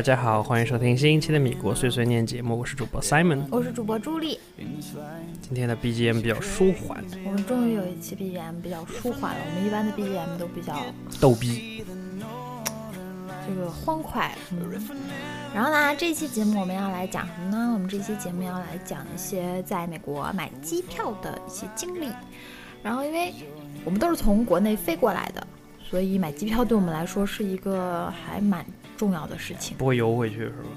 大家好，欢迎收听新一期的米国碎碎念节目，我是主播 Simon，我是主播朱莉。今天的 BGM 比较舒缓，我们终于有一期 BGM 比较舒缓了。我们一般的 BGM 都比较逗逼，这个欢快。然后呢，这期节目我们要来讲什么呢？我们这期节目要来讲一些在美国买机票的一些经历。然后，因为我们都是从国内飞过来的，所以买机票对我们来说是一个还蛮重要的事情。不会游回去是吧？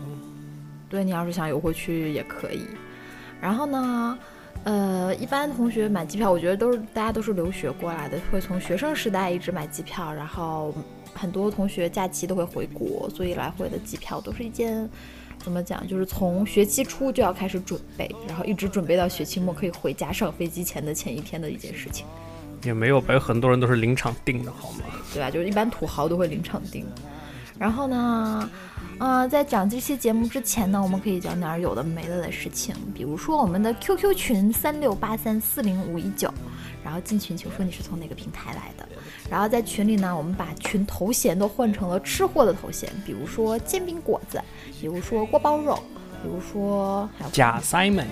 对你要是想游回去也可以。然后呢，呃，一般同学买机票，我觉得都是大家都是留学过来的，会从学生时代一直买机票，然后。很多同学假期都会回国，所以来回的机票都是一件怎么讲？就是从学期初就要开始准备，然后一直准备到学期末可以回家上飞机前的前一天的一件事情。也没有吧，有很多人都是临场订的，好吗？对吧？就是一般土豪都会临场订。然后呢，呃，在讲这期节目之前呢，我们可以讲点有的没的的事情，比如说我们的 QQ 群三六八三四零五一九，然后进群请说你是从哪个平台来的。然后在群里呢，我们把群头衔都换成了吃货的头衔，比如说煎饼果子，比如说锅包肉，比如说还有假 Simon。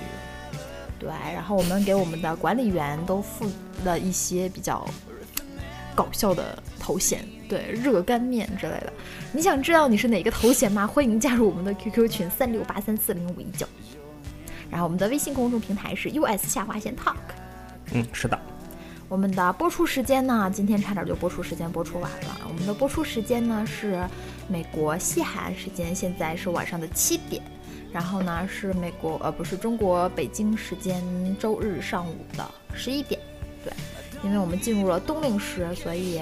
对，然后我们给我们的管理员都附了一些比较搞笑的头衔，对，热干面之类的。你想知道你是哪个头衔吗？欢迎加入我们的 QQ 群三六八三四零五一九。然后我们的微信公众平台是 US 下划线 Talk。嗯，是的。我们的播出时间呢？今天差点就播出时间播出完了。我们的播出时间呢是美国西海岸时间，现在是晚上的七点。然后呢是美国呃不是中国北京时间周日上午的十一点。对，因为我们进入了冬令时，所以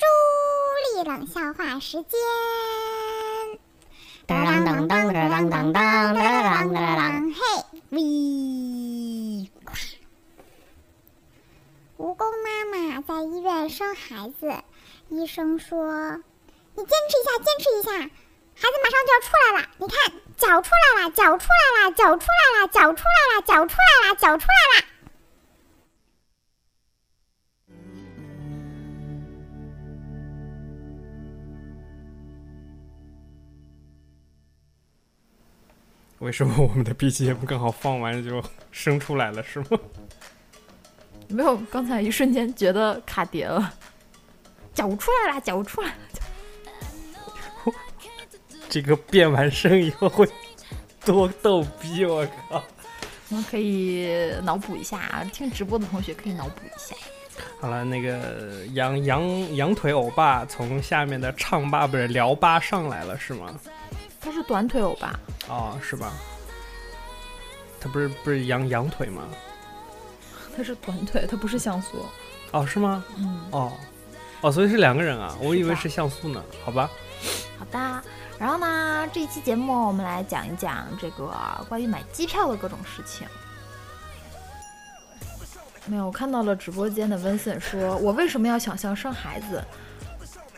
朱莉冷笑话时间。当当当当当当当当当当嘿喂！蜈蚣妈妈在医院生孩子，医生说：“你坚持一下，坚持一下，孩子马上就要出来了。你看，脚出来了，脚出来了，脚出来了，脚出来了，脚出来了，脚出来了。”为什么我们的 BGM 刚好放完就生出来了，是吗？没有，刚才一瞬间觉得卡碟了，脚出来了，脚出来了。这个变完声以后会多逗逼！我靠！我们可以脑补一下，听直播的同学可以脑补一下。好了，那个羊羊羊腿欧巴从下面的唱吧不是聊吧上来了是吗？他是短腿欧巴。哦，是吧？他不是不是羊羊腿吗？他是短腿，他不是像素。哦，是吗？嗯。哦，哦，所以是两个人啊，我以为是像素呢。好吧。好的。然后呢，这一期节目我们来讲一讲这个关于买机票的各种事情。没有，我看到了直播间的温森说：“我为什么要想象生孩子？”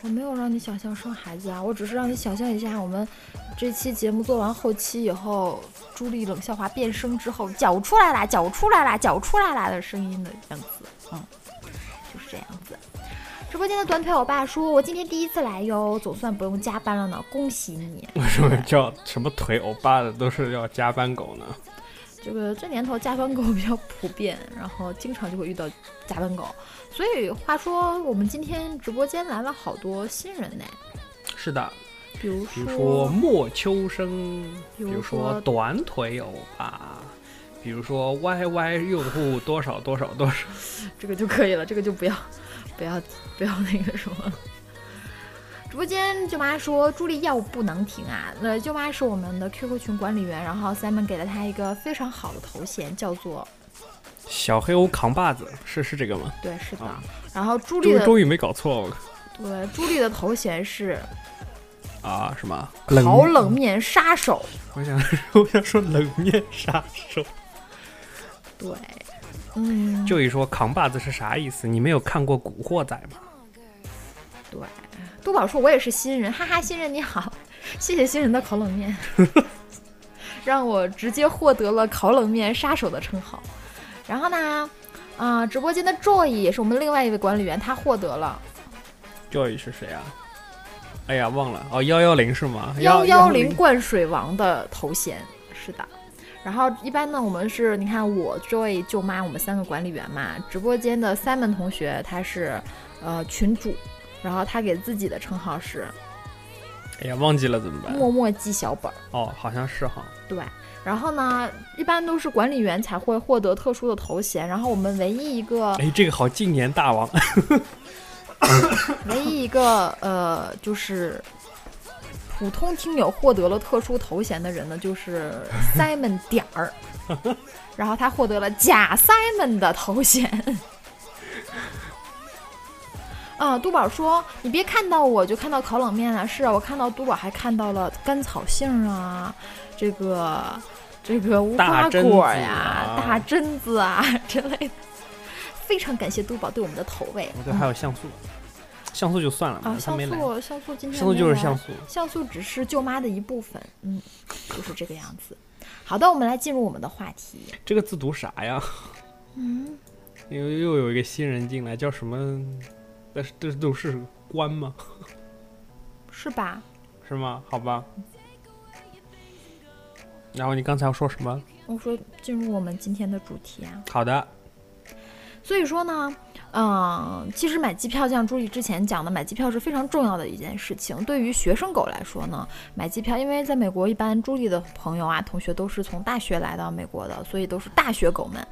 我没有让你想象生孩子啊，我只是让你想象一下，我们这期节目做完后期以后，朱莉冷笑话变声之后，脚出来啦，脚出来啦，脚出来啦的声音的样子，嗯，就是这样子。直播间的短腿欧巴说：“我今天第一次来哟，总算不用加班了呢，恭喜你。”为什么叫什么腿欧巴的都是要加班狗呢？这个这年头加班狗比较普遍，然后经常就会遇到加班狗。所以话说，我们今天直播间来了好多新人呢。是的，比如比如说莫秋生，比比如说短腿欧巴，比如说 YY 用户多少多少多少。这个就可以了，这个就不要不要不要那个什么。直播间舅妈说朱莉药不能停啊，那舅妈是我们的 QQ 群管理员，然后 Simon 给了她一个非常好的头衔，叫做小黑屋扛把子是是这个吗？对，是的。啊然后朱莉的终终于没搞错对朱莉的头衔是啊？是吗？烤冷面杀手。我想 我想说冷面杀手。对，嗯，就一说扛把子是啥意思？你没有看过《古惑仔》吗？对。杜宝说：“我也是新人，哈哈，新人你好，谢谢新人的烤冷面，让我直接获得了烤冷面杀手的称号。然后呢，啊、直播间的 Joy 也是我们另外一位管理员，他获得了 Joy 是谁啊？哎呀，忘了哦，幺幺零是吗？幺幺零零灌水王的头衔，是的。然后一般呢，我们是你看我 Joy 舅妈，我们三个管理员嘛。直播间的 Simon 同学他是呃群主，然后他给自己的称号是哎呀，忘记了怎么办？默默记小本儿。哦，好像是哈。对，然后呢，一般都是管理员才会获得特殊的头衔，然后我们唯一一个哎，这个好，今年大王。唯一一个呃，就是普通听友获得了特殊头衔的人呢，就是 Simon 点儿，然后他获得了假 Simon 的头衔。啊，都宝说：“你别看到我就看到烤冷面了，是啊，我看到都宝还看到了甘草杏啊，这个这个无花果呀、啊大榛子啊 之类的。非常感谢都宝对我们的投喂。我这还有像素，像素就算了啊，嘛，他像。素，像素今天像素就是像素。像素只是舅妈的一部分，嗯，就是这个样子。好的，我们来进入我们的话题。这个字读啥呀？嗯，又又有一个新人进来，叫什么？但是这都是官吗？是吧？是吗？好吧。然后你刚才要说什么？我说进入我们今天的主题啊。好的，所以说呢，嗯，其实买机票，就像朱莉之前讲的，买机票是非常重要的一件事情。对于学生狗来说呢，买机票，因为在美国，一般朱莉的朋友啊、同学都是从大学来到美国的，所以都是大学狗们。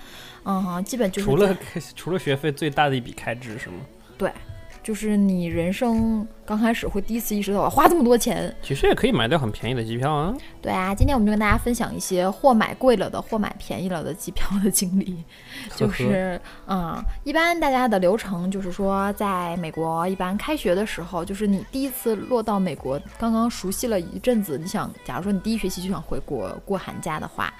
嗯，基本就是除了除了学费，最大的一笔开支是吗？对，就是你人生刚开始会第一次意识到花这么多钱。其实也可以买到很便宜的机票啊。对啊，今天我们就跟大家分享一些或买贵了的，或买便宜了的机票的经历。就是，嗯，一般大家的流程就是说，在美国一般开学的时候，就是你第一次落到美国，刚刚熟悉了一阵子，你想，假如说你第一学期就想回国过寒假的话，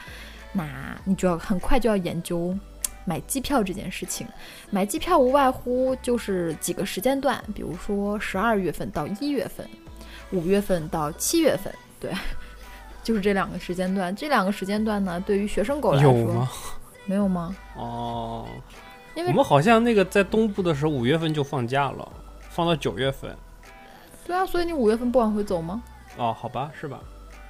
那你就要很快就要研究买机票这件事情。买机票无外乎就是几个时间段，比如说十二月份到一月份，五月份到七月份，对。就是这两个时间段，这两个时间段呢，对于学生狗来说，有吗？没有吗？哦，因为我们好像那个在东部的时候，五月份就放假了，放到九月份。对啊，所以你五月份不往回走吗？哦，好吧，是吧？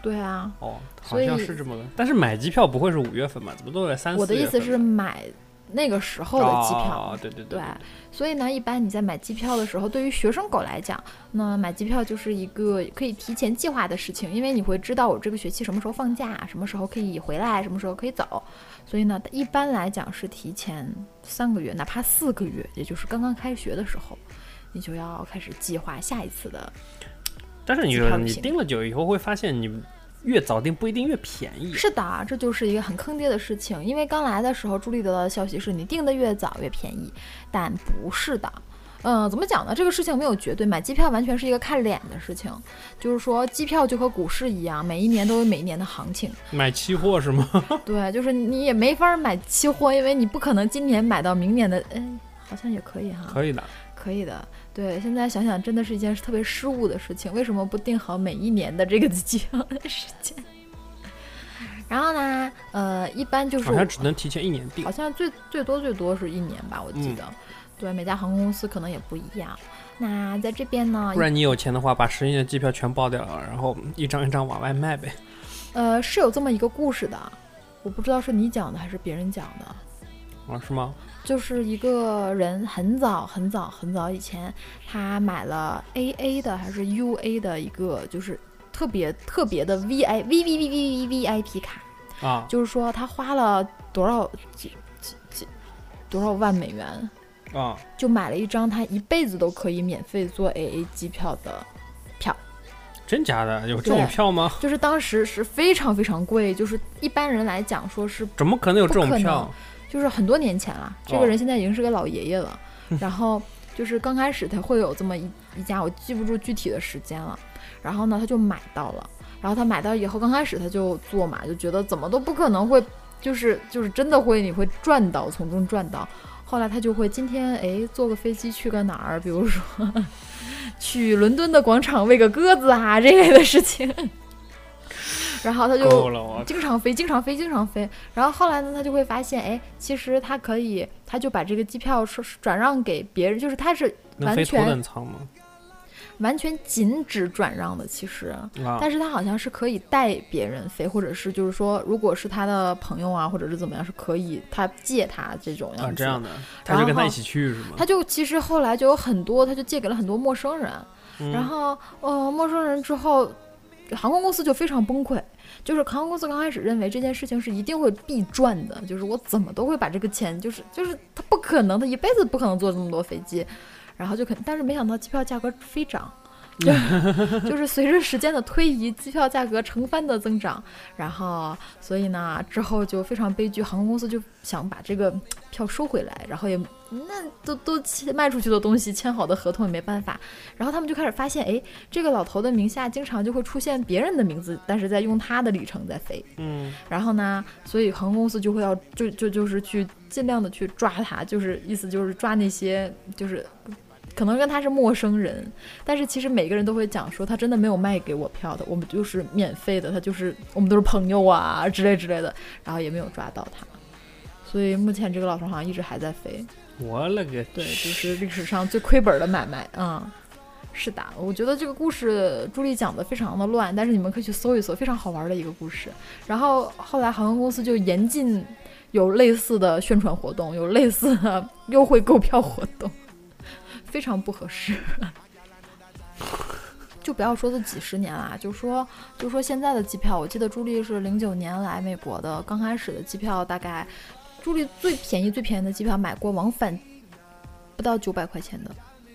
对啊，哦，好所以像是这么个。但是买机票不会是五月份吧？怎么都得三四我的意思是买那个时候的机票。哦、对对对对所以呢，一般你在买机票的时候，对于学生狗来讲，那买机票就是一个可以提前计划的事情，因为你会知道我这个学期什么时候放假，什么时候可以回来，什么时候可以走。所以呢，一般来讲是提前三个月，哪怕四个月，也就是刚刚开学的时候，你就要开始计划下一次的。但是你你订了久以后会发现，你越早订不一定越便宜。是的，这就是一个很坑爹的事情。因为刚来的时候，朱莉得到的消息是你订的越早越便宜，但不是的。嗯，怎么讲呢？这个事情没有绝对，买机票完全是一个看脸的事情。就是说，机票就和股市一样，每一年都有每一年的行情。买期货是吗？对，就是你也没法买期货，因为你不可能今年买到明年的。哎，好像也可以哈。可以的。可以的。对，现在想想真的是一件特别失误的事情，为什么不定好每一年的这个机票的时间？然后呢，呃，一般就是好像只能提前一年订好。像最最多最多是一年吧，我记嗯得。对，每家航空公司可能也不一样。那在这边呢不，然你有钱的话，把十年的机票全包掉了，然后一张一张往外卖呗。呃，是有这么一个故事的，我不知道是你讲的还是别人讲的。啊，是吗？就是一个人很早很早很早以前，他买了 A A 的还是 U A 的一个，就是特别特别的 V I V V V V V V I P 卡，啊，就是说他花了多少几几几多少万美元，啊，就买了一张他一辈子都可以免费坐 A A 机票的票，真假的？有这种票吗？就是当时是非常非常贵，就是一般人来讲说是怎么可能有这种票？就是很多年前了，这哦个人现在已经是个老爷爷了。然后就是刚开始他会有这么一一家，我记不住具体的时间了。然后呢，他就买到了。然后他买到以后，刚开始他就做嘛，就觉得怎么都不可能会，就是就是真的会你会赚到，从中赚到。后来他就会今天哎坐个飞机去个哪儿，比如说 去伦敦的广场喂个鸽子啊这类的事情。然后他就经常飞，经常飞，经常飞。然后后来呢，他就会发现，哎，其实他可以，他就把这个机票是是转让给别人，就是他是完能飞头全等舱吗？完全禁止转让的，其实。啊，但是他好像是可以带别人飞，或者是就是说，如果是他的朋友啊，或者是怎么样，是可以他借他这种样子。啊这样的，他就跟他然后一起去是吗？他就其实后来就有很多，他就借给了很多陌生人。嗯然后，呃，陌生人之后，航空公司就非常崩溃。就是航空公司刚开始认为这件事情是一定会必赚的，就是我怎么都会把这个钱，就是就是他不可能，他一辈子不可能坐这么多飞机，然后就肯，但是没想到机票价格飞涨。就就是随着时间的推移，机票价格成番的增长，然后所以呢，之后就非常悲剧，航空公司就想把这个票收回来，然后也那都都签卖出去的东西，签好的合同也没办法，然后他们就开始发现，哎，这个老头的名下经常就会出现别人的名字，但是在用他的里程在飞，嗯，然后呢，所以航空公司就会要就就就是去尽量的去抓他，就是意思就是抓那些就是。可能跟他是陌生人，但是其实每个人都会讲说他真的没有卖给我票的，我们就是免费的，他就是我们都是朋友啊之类之类的，然后也没有抓到他，所以目前这个老头好像一直还在飞。我勒个对，就是历史上最亏本的买卖啊、嗯。是的，我觉得这个故事朱莉讲的非常的乱，但是你们可以去搜一搜，非常好玩的一个故事。然后后来航空公司就严禁有类似的宣传活动，有类似的 优惠购票活动，非常不合适。就不要说这几十年啦，就说就说现在的机票，我记得朱莉是零九年来美国的，刚开始的机票大概，朱莉最便宜最便宜的机票买过往返不到九百块钱的，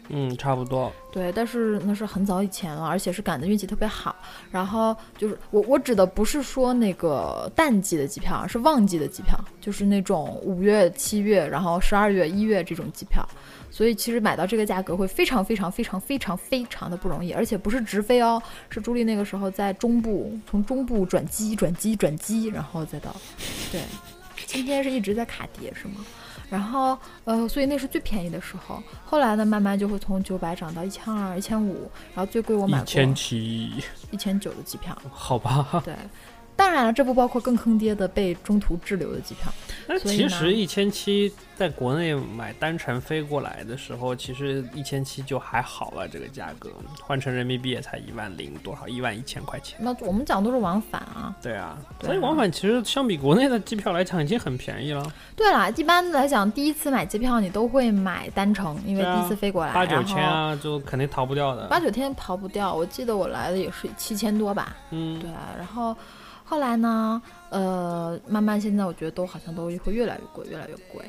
嗯，差不多。对，但是那是很早以前了，而且是赶的运气特别好。然后就是我我指的不是说那个淡季的机票，是旺季的机票，就是那种五月、七月，然后十二月、一月这种机票。所以其实买到这个价格会非常非常非常非常非常的不容易，而且不是直飞哦，是朱莉那个时候在中部，从中部转机、转机、转机，然后再到，对，今天是一直在卡碟是吗？然后呃，所以那是最便宜的时候。后来呢，慢慢就会从九百涨到一千二、一千五，然后最贵我买过一千七，一千九的机票。好吧。对，当然了，这不包括更坑爹的被中途滞留的机票。那其实一千七在国内买单程飞过来的时候，其实一千七就还好了，这个价格换成人民币也才一万零多少，一万一千块钱。那我们讲都是往返啊。对啊，所以往返其实相比国内的机票来讲已经很便宜了，对啦，一般来讲，第一次买机票你都会买单程，因为第一次飞过来，八九千啊，就肯定逃不掉的。八九天逃不掉。我记得我来的也是七千多吧。嗯，对啊，然后后来呢，呃，慢慢现在我觉得都好像都会越来越贵，越来越贵。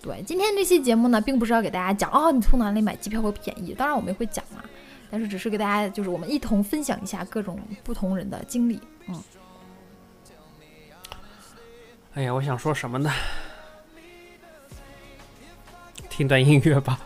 对，今天这期节目呢，并不是要给大家讲哦，你从哪里买机票会便宜，当然我们也会讲啦，但是只是给大家就是我们一同分享一下各种不同人的经历。嗯，哎呀，我想说什么呢？听段音乐吧。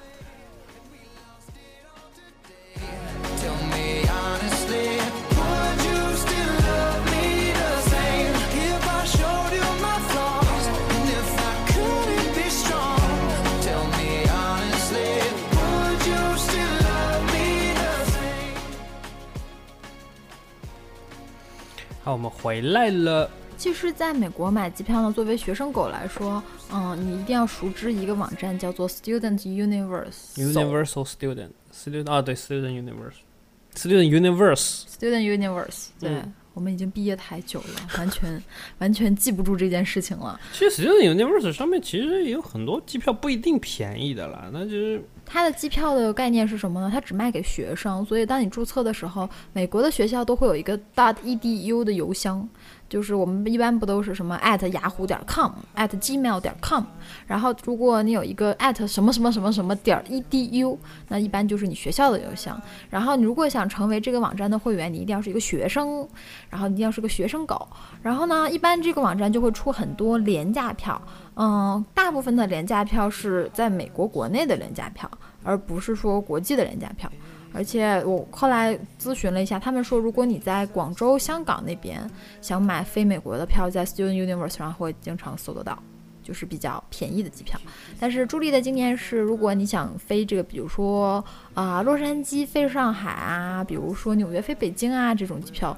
我们回来了。其实，在美国买机票呢，作为学生狗来说，嗯，你一定要熟知一个网站，叫做 Student Universe。Universal Student Student 啊，对，Student Universe，Student Universe，Student Universe，对、嗯我们已经毕业太久了，完全 完全记不住这件事情了。其实 Student Universe 上面其实也有很多机票不一定便宜的啦，那就是它的机票的概念是什么呢？它只卖给学生，所以当你注册的时候，美国的学校都会有一个大 .edu 的邮箱，就是我们一般不都是什么 at 雅虎点 com at gmail 点 com，然后如果你有一个 at 什么什么什么什么点 edu，那一般就是你学校的邮箱。然后你如果想成为这个网站的会员，你一定要是一个学生，然后一定要是个学生狗。然后呢，一般这个网站就会出很多廉价票，嗯，大部分的廉价票是在美国国内的廉价票，而不是说国际的廉价票。而且我后来咨询了一下，他们说，如果你在广州、香港那边想买非美国的票，在 Student Universe 上会经常搜得到，就是比较便宜的机票。但是朱莉的经验是，如果你想飞这个，比如说啊、洛杉矶飞上海啊，比如说纽约飞北京啊这种机票，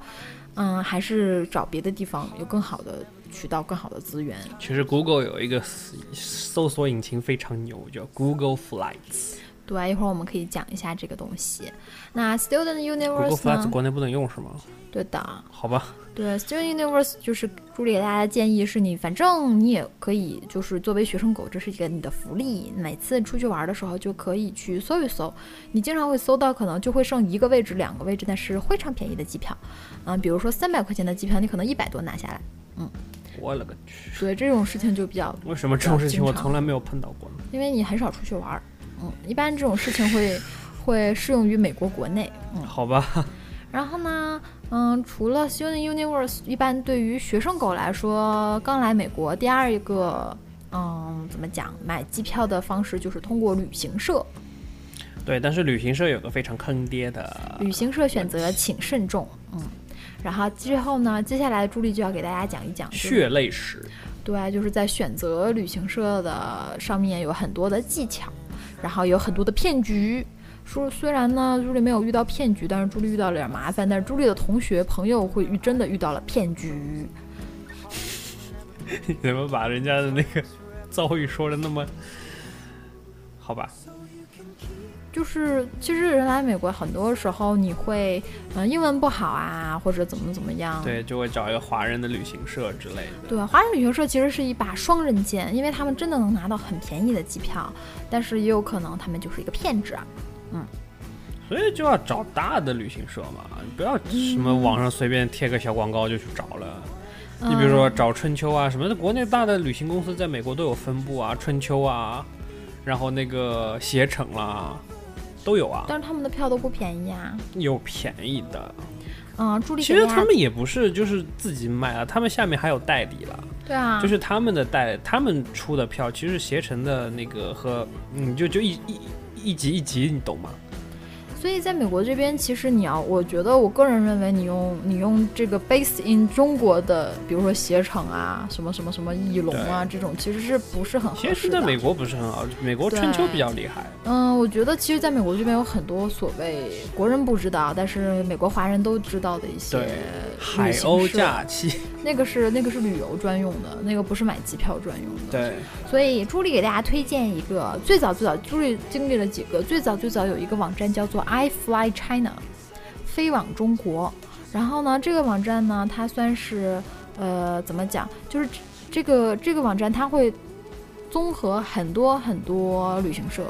嗯，还是找别的地方有更好的渠道、更好的资源。其实 Google 有一个搜索引擎非常牛，叫 Google Flights。对，一会儿我们可以讲一下这个东西。那 Student Universe 呢？国内不能用是吗？对的，好吧，对，Student Universe 就是朱莉给大家的建议是你，反正你也可以，就是作为学生狗，这是一个你的福利。每次出去玩的时候就可以去搜一搜，你经常会搜到可能就会剩一个位置、两个位置，但是非常便宜的机票。嗯，比如说三百块钱的机票，你可能一百多拿下来。嗯我勒个去！所以这种事情就比较，为什么这种事情我从来没有碰到过呢？因为你很少出去玩儿。嗯，一般这种事情会会适用于美国国内。嗯，好吧，然后呢，嗯，除了 Student Universe，一般对于学生狗来说，刚来美国，第二一个，嗯，怎么讲，买机票的方式就是通过旅行社。对，但是旅行社有个非常坑爹的，旅行社选择请慎重，嗯。然后之后呢，接下来朱莉就要给大家讲一讲，就是血泪史。对，就是在选择旅行社的上面有很多的技巧，然后有很多的骗局。说虽然呢，朱莉没有遇到骗局，但是朱莉遇到了点麻烦。但是朱莉的同学朋友会遇真的遇到了骗局。怎么把人家的那个 遭遇说的那么好吧？就是其实人来美国，很多时候你会，嗯、英文不好啊，或者怎么怎么样。对，就会找一个华人的旅行社之类的。对，华人旅行社其实是一把双刃剑，因为他们真的能拿到很便宜的机票，但是也有可能他们就是一个骗子啊。所以就要找大的旅行社嘛，你不要什么网上随便贴个小广告就去找了。你比如说嗯找春秋啊什么的，国内大的旅行公司在美国都有分部啊，春秋啊，然后那个携程啦，都有啊，但是他们的票都不便宜啊。有便宜的。嗯，助力其实他们也不是就是自己卖啊，他们下面还有代理了，对啊，就是他们的代，他们出的票，其实携程的那个和嗯，就就一一一级一级，你懂吗？所以在美国这边，其实你要，我觉得我个人认为，你用你用这个 base in 中国的，比如说携程啊，什么什么什么翼龙啊这种，其实是不是很合适的？其实在美国不是很好，美国春秋比较厉害。嗯，我觉得其实在美国这边有很多所谓国人不知道，但是美国华人都知道的一些海行鸥社假期，那个是那个是旅游专用的，那个不是买机票专用的。对，所以朱莉给大家推荐一个，最早最早朱莉经历了几个，最早最早有一个网站叫做 iFly China，飞往中国。然后呢，这个网站呢，它算是呃怎么讲，就是这个这个网站它会综合很多很多旅行社。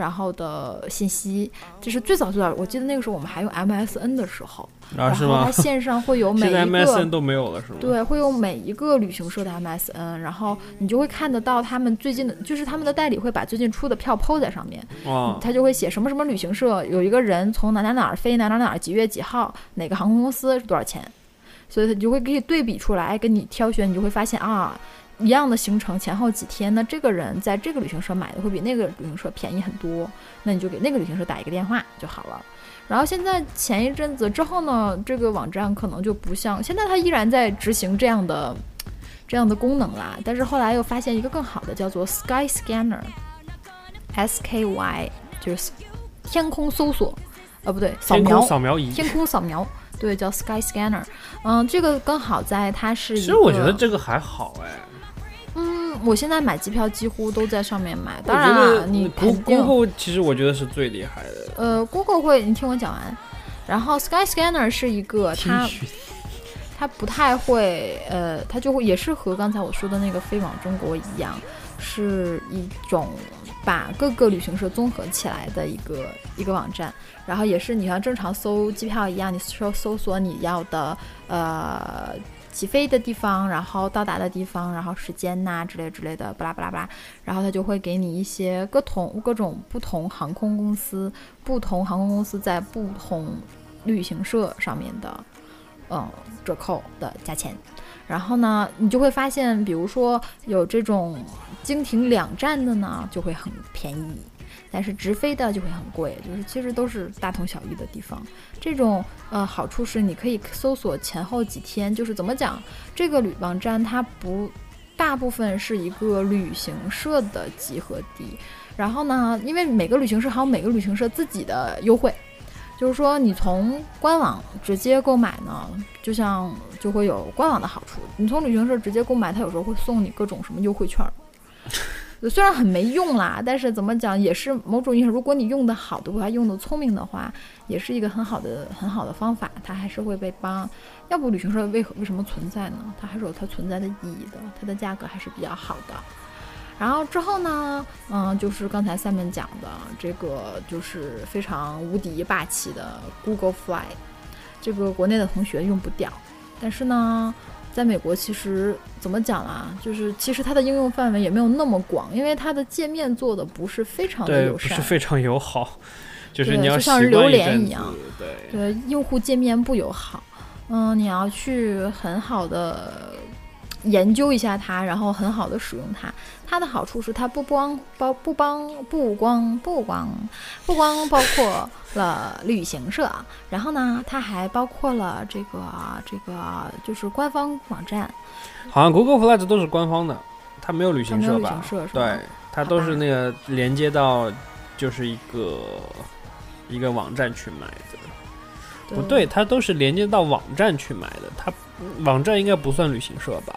然后的信息，这是最早最早，我记得那个时候我们还用 MSN 的时候，啊？然后它线上会有 每一个 MSN 都没有了是吗？对，会有每一个旅行社的 MSN，然后你就会看得到他们最近的，就是他们的代理会把最近出的票 PO 在上面，哦，他就会写什么什么旅行社有一个人从哪哪哪儿飞哪哪哪儿几月几号，哪个航空公司是多少钱，所以他就会给你对比出来，哎跟你挑选，你就会发现啊。一样的行程前后几天，那这个人在这个旅行社买的会比那个旅行社便宜很多，那你就给那个旅行社打一个电话就好了。然后现在前一阵子之后呢，这个网站可能就不像现在，它依然在执行这样的这样的功能啦。但是后来又发现一个更好的，叫做 Sky Scanner，S K Y 就是天空搜索，呃不对，扫天描空扫描仪，天空扫描，对，叫 Sky Scanner。嗯，这个更好在它是一个。其实我觉得这个还好哎，嗯，我现在买机票几乎都在上面买。我当然觉了，得你 Google 其实我觉得是最厉害的。呃，Google 会，你听我讲完。然后 Sky Scanner 是一个它它不太会，呃，它就会也是和刚才我说的那个飞往中国一样，是一种把各个旅行社综合起来的一个一个网站。然后也是你像正常搜机票一样，你搜搜索你要的呃起飞的地方，然后到达的地方，然后时间呐、之类之类的，巴拉巴拉巴拉，然后它就会给你一些各同各种不同航空公司、不同航空公司在不同旅行社上面的嗯折扣的价钱。然后呢，你就会发现，比如说有这种经停两站的呢，就会很便宜。但是直飞的就会很贵，就是其实都是大同小异的地方。这种呃好处是你可以搜索前后几天，就是怎么讲，这个旅网站它不大部分是一个旅行社的集合地。然后呢，因为每个旅行社还有每个旅行社自己的优惠，就是说你从官网直接购买呢，就像就会有官网的好处。你从旅行社直接购买，它有时候会送你各种什么优惠券。虽然很没用啦，但是怎么讲也是某种意义上，如果你用的好的话，用的聪明的话，也是一个很好的很好的方法，它还是会被帮。要不旅行社为何为什么存在呢？它还是有它存在的意义的，它的价格还是比较好的。然后之后呢，嗯，就是刚才下面讲的这个，就是非常无敌霸气的 Google Fly，这个国内的同学用不掉，但是呢，在美国其实怎么讲啊？就是其实它的应用范围也没有那么广，因为它的界面做的不是非常的，友善，不是非常友好，就是你要就像榴莲一样，对，对用户界面不友好。嗯，你要去很好的研究一下它，然后很好的使用它。它的好处是它不光包不帮不光不光不光包括了旅行社，然后呢，它还包括了这个这个就是官方网站。好像 Google Flights 都是官方的，它没有旅行社吧？行社是吧对，它都是那个连接到就是一个一个网站去买的。不对，它都是连接到网站去买的，它网站应该不算旅行社吧？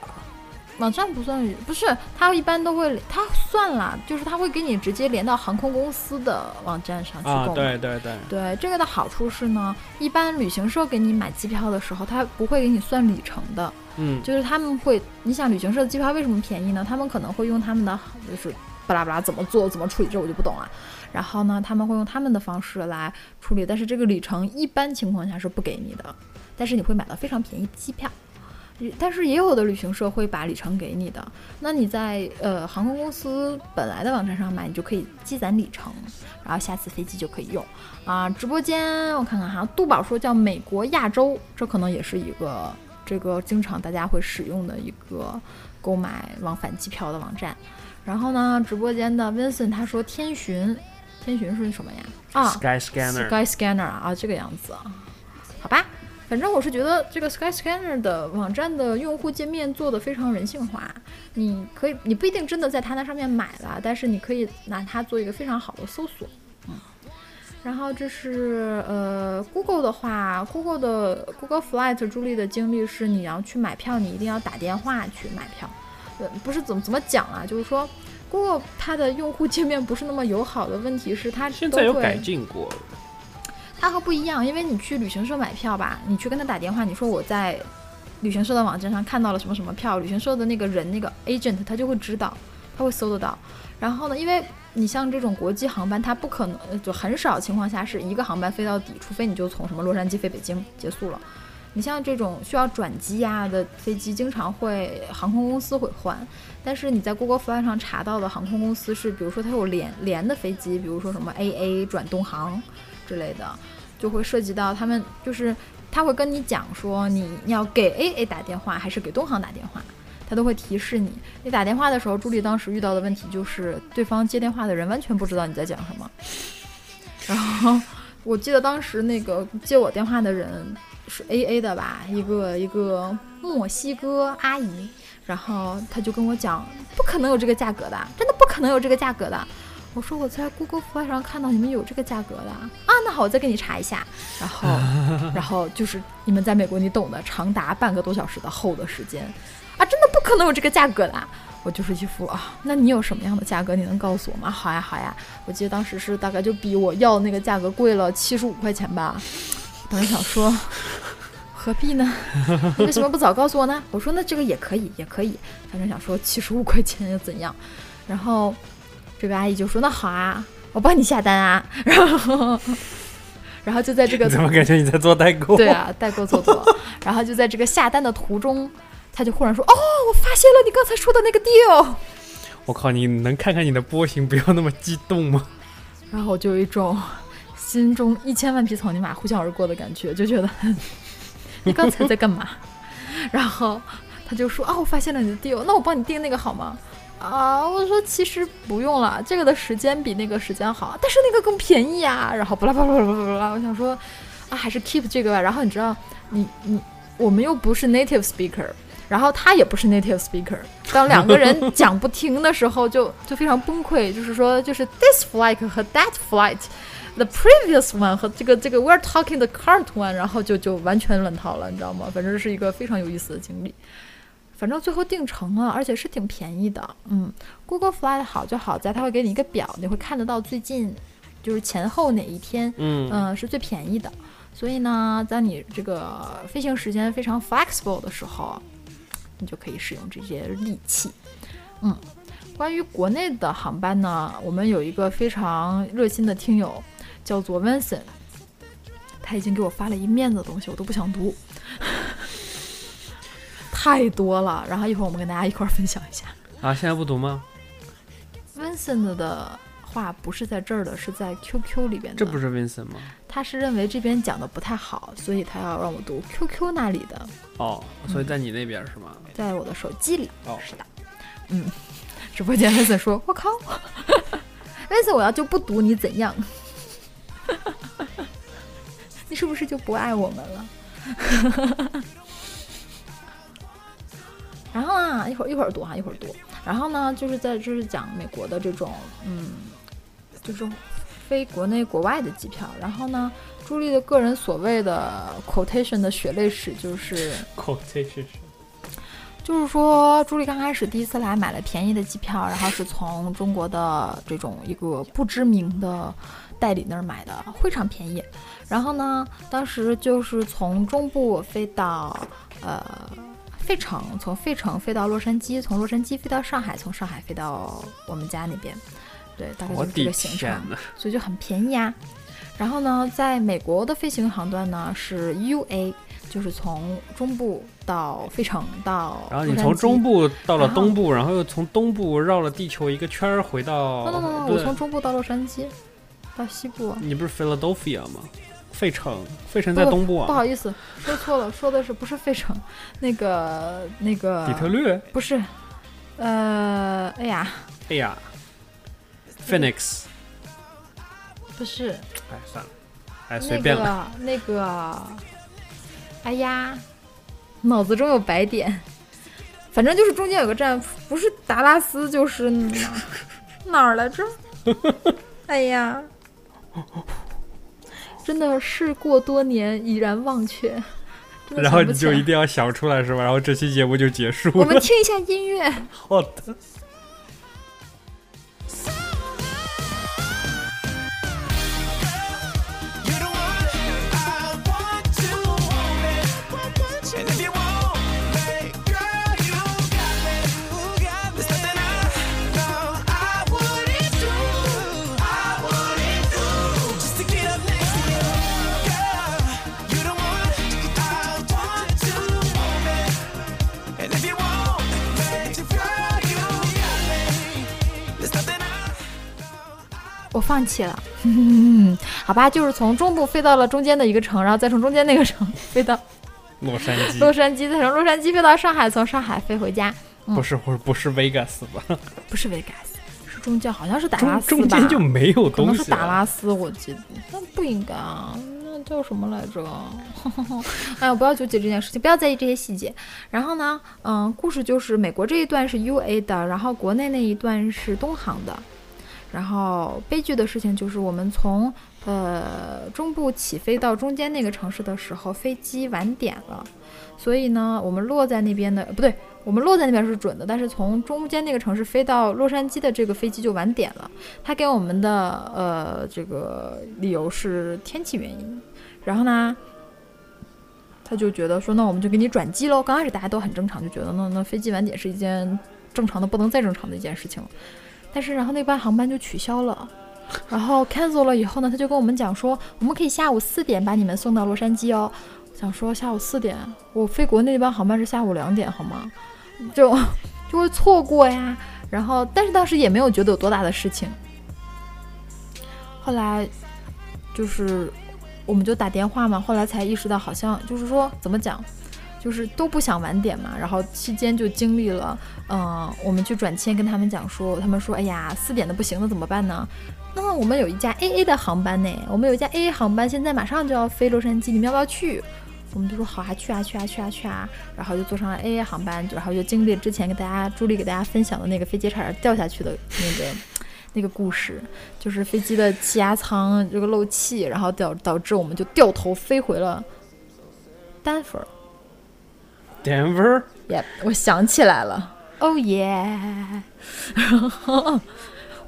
网站不算旅，不是，它一般都会，它算啦，就是它会给你直接连到航空公司的网站上去啊，购买。对对对，对，这个的好处是呢，一般旅行社给你买机票的时候，它不会给你算里程的，嗯，就是他们会，你想旅行社的机票为什么便宜呢？他们可能会用他们的，就是巴拉巴拉怎么做怎么处理，这我就不懂了。然后呢，他们会用他们的方式来处理，但是这个里程一般情况下是不给你的，但是你会买到非常便宜的机票。但是也有的旅行社会把里程给你的，那你在呃航空公司本来的网站上买，你就可以积攒里程，然后下次飞机就可以用啊。直播间我看看哈，杜宝说叫美国亚洲，这可能也是一个这个经常大家会使用的一个购买往返机票的网站。然后呢，直播间的 Vincent 他说天巡，天巡是什么呀？啊 Sky Scanner，Sky Scanner 啊，啊这个样子啊，好吧，反正我是觉得这个 Sky Scanner 的网站的用户界面做的非常人性化，你可以，你不一定真的在它那上面买了，但是你可以拿它做一个非常好的搜索，嗯。然后这是呃，Google 的话，Google 的 Google Flight 助力的经历是，你要去买票，你一定要打电话去买票，呃，不是怎么怎么讲啊，就是说 Google 它的用户界面不是那么友好的问题是它现在有改进过，它和不一样，因为你去旅行社买票吧，你去跟他打电话，你说我在旅行社的网站上看到了什么什么票，旅行社的那个人那个 agent 他就会知道，他会搜得到。然后呢，因为你像这种国际航班，它不可能就很少情况下是一个航班飞到底，除非你就从什么洛杉矶飞北京结束了。你像这种需要转机呀的飞机，经常会航空公司会换，但是你在 Google Fly 上查到的航空公司是，比如说它有连连的飞机，比如说什么 AA 转东航之类的，就会涉及到他们就是他会跟你讲说你要给 AA 打电话还是给东航打电话，他都会提示你。你打电话的时候，朱莉当时遇到的问题就是对方接电话的人完全不知道你在讲什么，然后我记得当时那个接我电话的人是 A A 的吧，一个一个墨西哥阿姨，然后她就跟我讲，不可能有这个价格的，真的不可能有这个价格的。我说我在 Google Flight 上看到你们有这个价格的啊，那好，我再给你查一下。然后，然后就是你们在美国，你懂的，长达半个多小时的候的时间啊，真的不可能有这个价格的。我就是一副啊，那你有什么样的价格？你能告诉我吗？好呀，好呀。我记得当时是大概就比我要那个价格贵了七十五块钱吧。当时想说，何必呢？你为什么不早告诉我呢？我说那这个也可以，也可以。反正想说七十五块钱又怎样？然后这个阿姨就说那好啊，我帮你下单啊。然后，然后就在这个 怎么感觉你在做代购？对啊，代购做多。然后就在这个下单的途中。他就忽然说：“哦，我发现了你刚才说的那个 deal。”我靠，你能看看你的波形，不要那么激动吗？然后我就有一种心中一千万匹草泥马呼啸而过的感觉，就觉得你刚才在干嘛？然后他就说：“哦，我发现了你的 deal，那我帮你订那个好吗？”啊，我说其实不用了，这个的时间比那个时间好，但是那个更便宜啊。然后巴拉巴拉巴拉巴拉，我想说啊，还是 keep 这个吧。然后你知道，你你我们又不是 native speaker。然后他也不是 native speaker，当两个人 讲不停的时候，就就非常崩溃。就是说，就是 this flight 和 that flight，the previous one 和这个这个 we're talking the current one，然后就就完全乱套了，你知道吗？反正是一个非常有意思的经历。反正最后定成了，而且是挺便宜的。嗯，Google Flight 好就好在它会给你一个表，你会看得到最近就是前后哪一天，嗯嗯是最便宜的。所以呢，在你这个飞行时间非常 flexible 的时候。你就可以使用这些利器，嗯，关于国内的航班呢，我们有一个非常热心的听友，叫做 Vincent，他已经给我发了一面子的东西，我都不想读，太多了。然后一会儿我们跟大家一块儿分享一下。啊，现在不读吗？Vincent 的话不是在这儿的，是在 QQ 里边的。这不是 Vincent 吗？他是认为这边讲的不太好，所以他要让我读 QQ 那里的。哦，所以在你那边是吗？在我的手机里。哦，是的。嗯，直播间威森说：“我靠，，Vincent，，我要就不读你怎样？你是不是就不爱我们了？” 然后啊，一会儿一会儿读哈，一会儿读。然后呢，就是在就是讲美国的这种，嗯，就是。飞国内国外的机票，然后呢，朱莉的个人所谓的 quotation 的血泪史就是 quotation，就是说朱莉刚开始第一次来买了便宜的机票，然后是从中国的这种一个不知名的代理那儿买的，非常便宜。然后呢，当时就是从中部飞到呃费城，从费城飞到洛杉矶，从洛杉矶飞到上海，从上海飞到我们家那边。对，大概就是这个行程，所以就很便宜啊。然后呢，在美国的飞行航段呢是 UA，就是从中部到费城到。然后你从中部到了东部，然后又从东部绕了地球一个圈儿回到。不不不，我从中部到洛杉矶，到西部。你不是 Philadelphia 吗？费城，费城在东部啊。不好意思，说错了，说的是不是费城？那个那个。底特律？不是，呃，哎呀，哎呀。Phoenix，不是，哎，算了，哎，随便了。那个，那个，哎呀，脑子中有白点。反正就是中间有个站，不是达拉斯就是哪哪儿来着？哎呀，真的事过多年，已然忘却。然后你就一定要想出来是吧？然后这期节目就结束了。我们听一下音乐。好的。我放弃了，好吧，就是从中部飞到了中间的一个城，然后再从中间那个城飞到 洛杉矶，洛杉矶再从洛杉矶飞到上海，从上海飞回家。不是，不是，不是 Vegas 吧？不是 Vegas，，是中间，好像是达拉斯吧？中间就没有东西，可能是达拉斯，我记得，那不应该啊，那叫什么来着？哎呀，不要纠结这件事情，不要在意这些细节。然后呢，嗯，故事就是美国这一段是 UA 的，然后国内那一段是东航的。然后悲剧的事情就是我们从呃中部起飞到中间那个城市的时候，飞机晚点了，所以呢，我们落在那边的不对，我们落在那边是准的，但是从中间那个城市飞到洛杉矶的这个飞机就晚点了。他给我们的呃这个理由是天气原因，然后呢，他就觉得说，那我们就给你转机喽。刚开始大家都很正常，就觉得那那飞机晚点是一件正常的不能再正常的一件事情了。但是然后那班航班就取消了。然后 cancel 了以后呢，他就跟我们讲说，我们可以下午四点把你们送到洛杉矶哦。想说下午四点，我飞国内那班航班是下午两点，好吗？就 就会错过呀。然后，但是当时也没有觉得有多大的事情。后来就是我们就打电话嘛，后来才意识到，好像就是说怎么讲，就是都不想晚点嘛。然后期间就经历了，嗯、我们去转签跟他们讲说，他们说，哎呀，四点的不行了，怎么办呢？那么我们有一架 AA 的航班呢，我们有一架 AA 航班，现在马上就要飞洛杉矶，你们要不要去？我们就说好啊，去啊，去啊，去啊，去啊，然后就坐上了 AA 航班，然后就经历之前给大家朱莉给大家分享的那个飞机差点掉下去的那个那个故事，就是飞机的气压舱这个漏气，然后导导致我们就掉头飞回了丹佛。Denver，耶、我想起来了，哦耶！然 后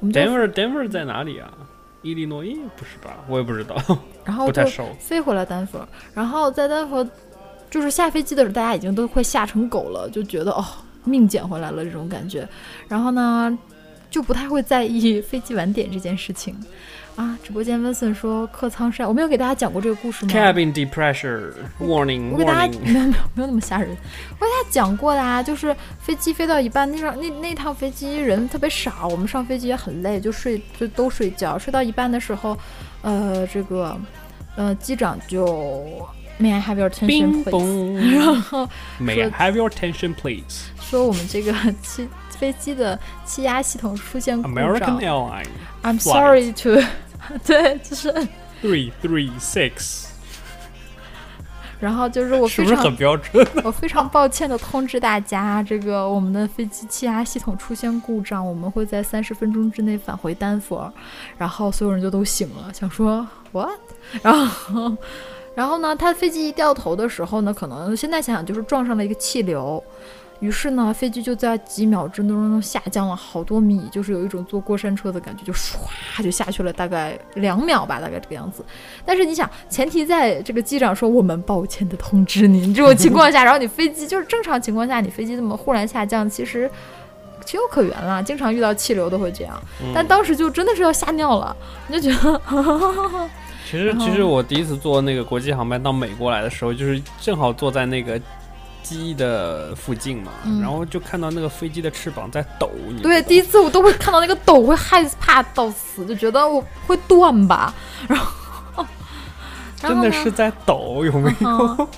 我们就 Denver Denver 在哪里啊？伊利诺伊不是吧？我也不知道，然后就不太熟。飞回了丹佛，然后在丹佛就是下飞机的时候，大家已经都快吓成狗了，就觉得哦命捡回来了这种感觉。然后呢，就不太会在意飞机晚点这件事情啊。直播间温森说客舱晒，我没有给大家讲过这个故事吗？Cabin depressure warning 我给大家。没有没有没有那么吓人，我给大家讲过的啊，就是飞机飞到一半，那上那那趟飞机人特别少，我们上飞机也很累，就睡就都睡觉，睡到一半的时候，呃，这个呃机长就 May I have your attention please？然后 May I have your attention, please? 说我们这个气飞机的气压系统出现故 American 障 Airline，I'm sorry to，对，就是，three three six，然后就是我非常是不是很标准？我非常抱歉的通知大家，这个我们的飞机气压系统出现故障，我们会在三十分钟之内返回丹佛。然后所有人就都醒了，想说 what？然后，然后呢，他飞机一掉头的时候呢，可能现在想想就是撞上了一个气流。于是呢，飞机就在几秒之中下降了好多米，就是有一种坐过山车的感觉，就唰就下去了，大概两秒吧，大概这个样子。但是你想，前提在这个机长说我们抱歉的通知您这种情况下，然后你飞机就是正常情况下，你飞机这么忽然下降，其实情有可原啦，经常遇到气流都会这样。但当时就真的是要吓尿了，你就觉得 其实其实我第一次坐那个国际航班到美国来的时候，就是正好坐在那个机的附近嘛，嗯然后就看到那个飞机的翅膀在抖。你对，第一次我都会看到那个抖，会害怕到死，就觉得我会断吧，然后，然后真的是在抖，有没有？嗯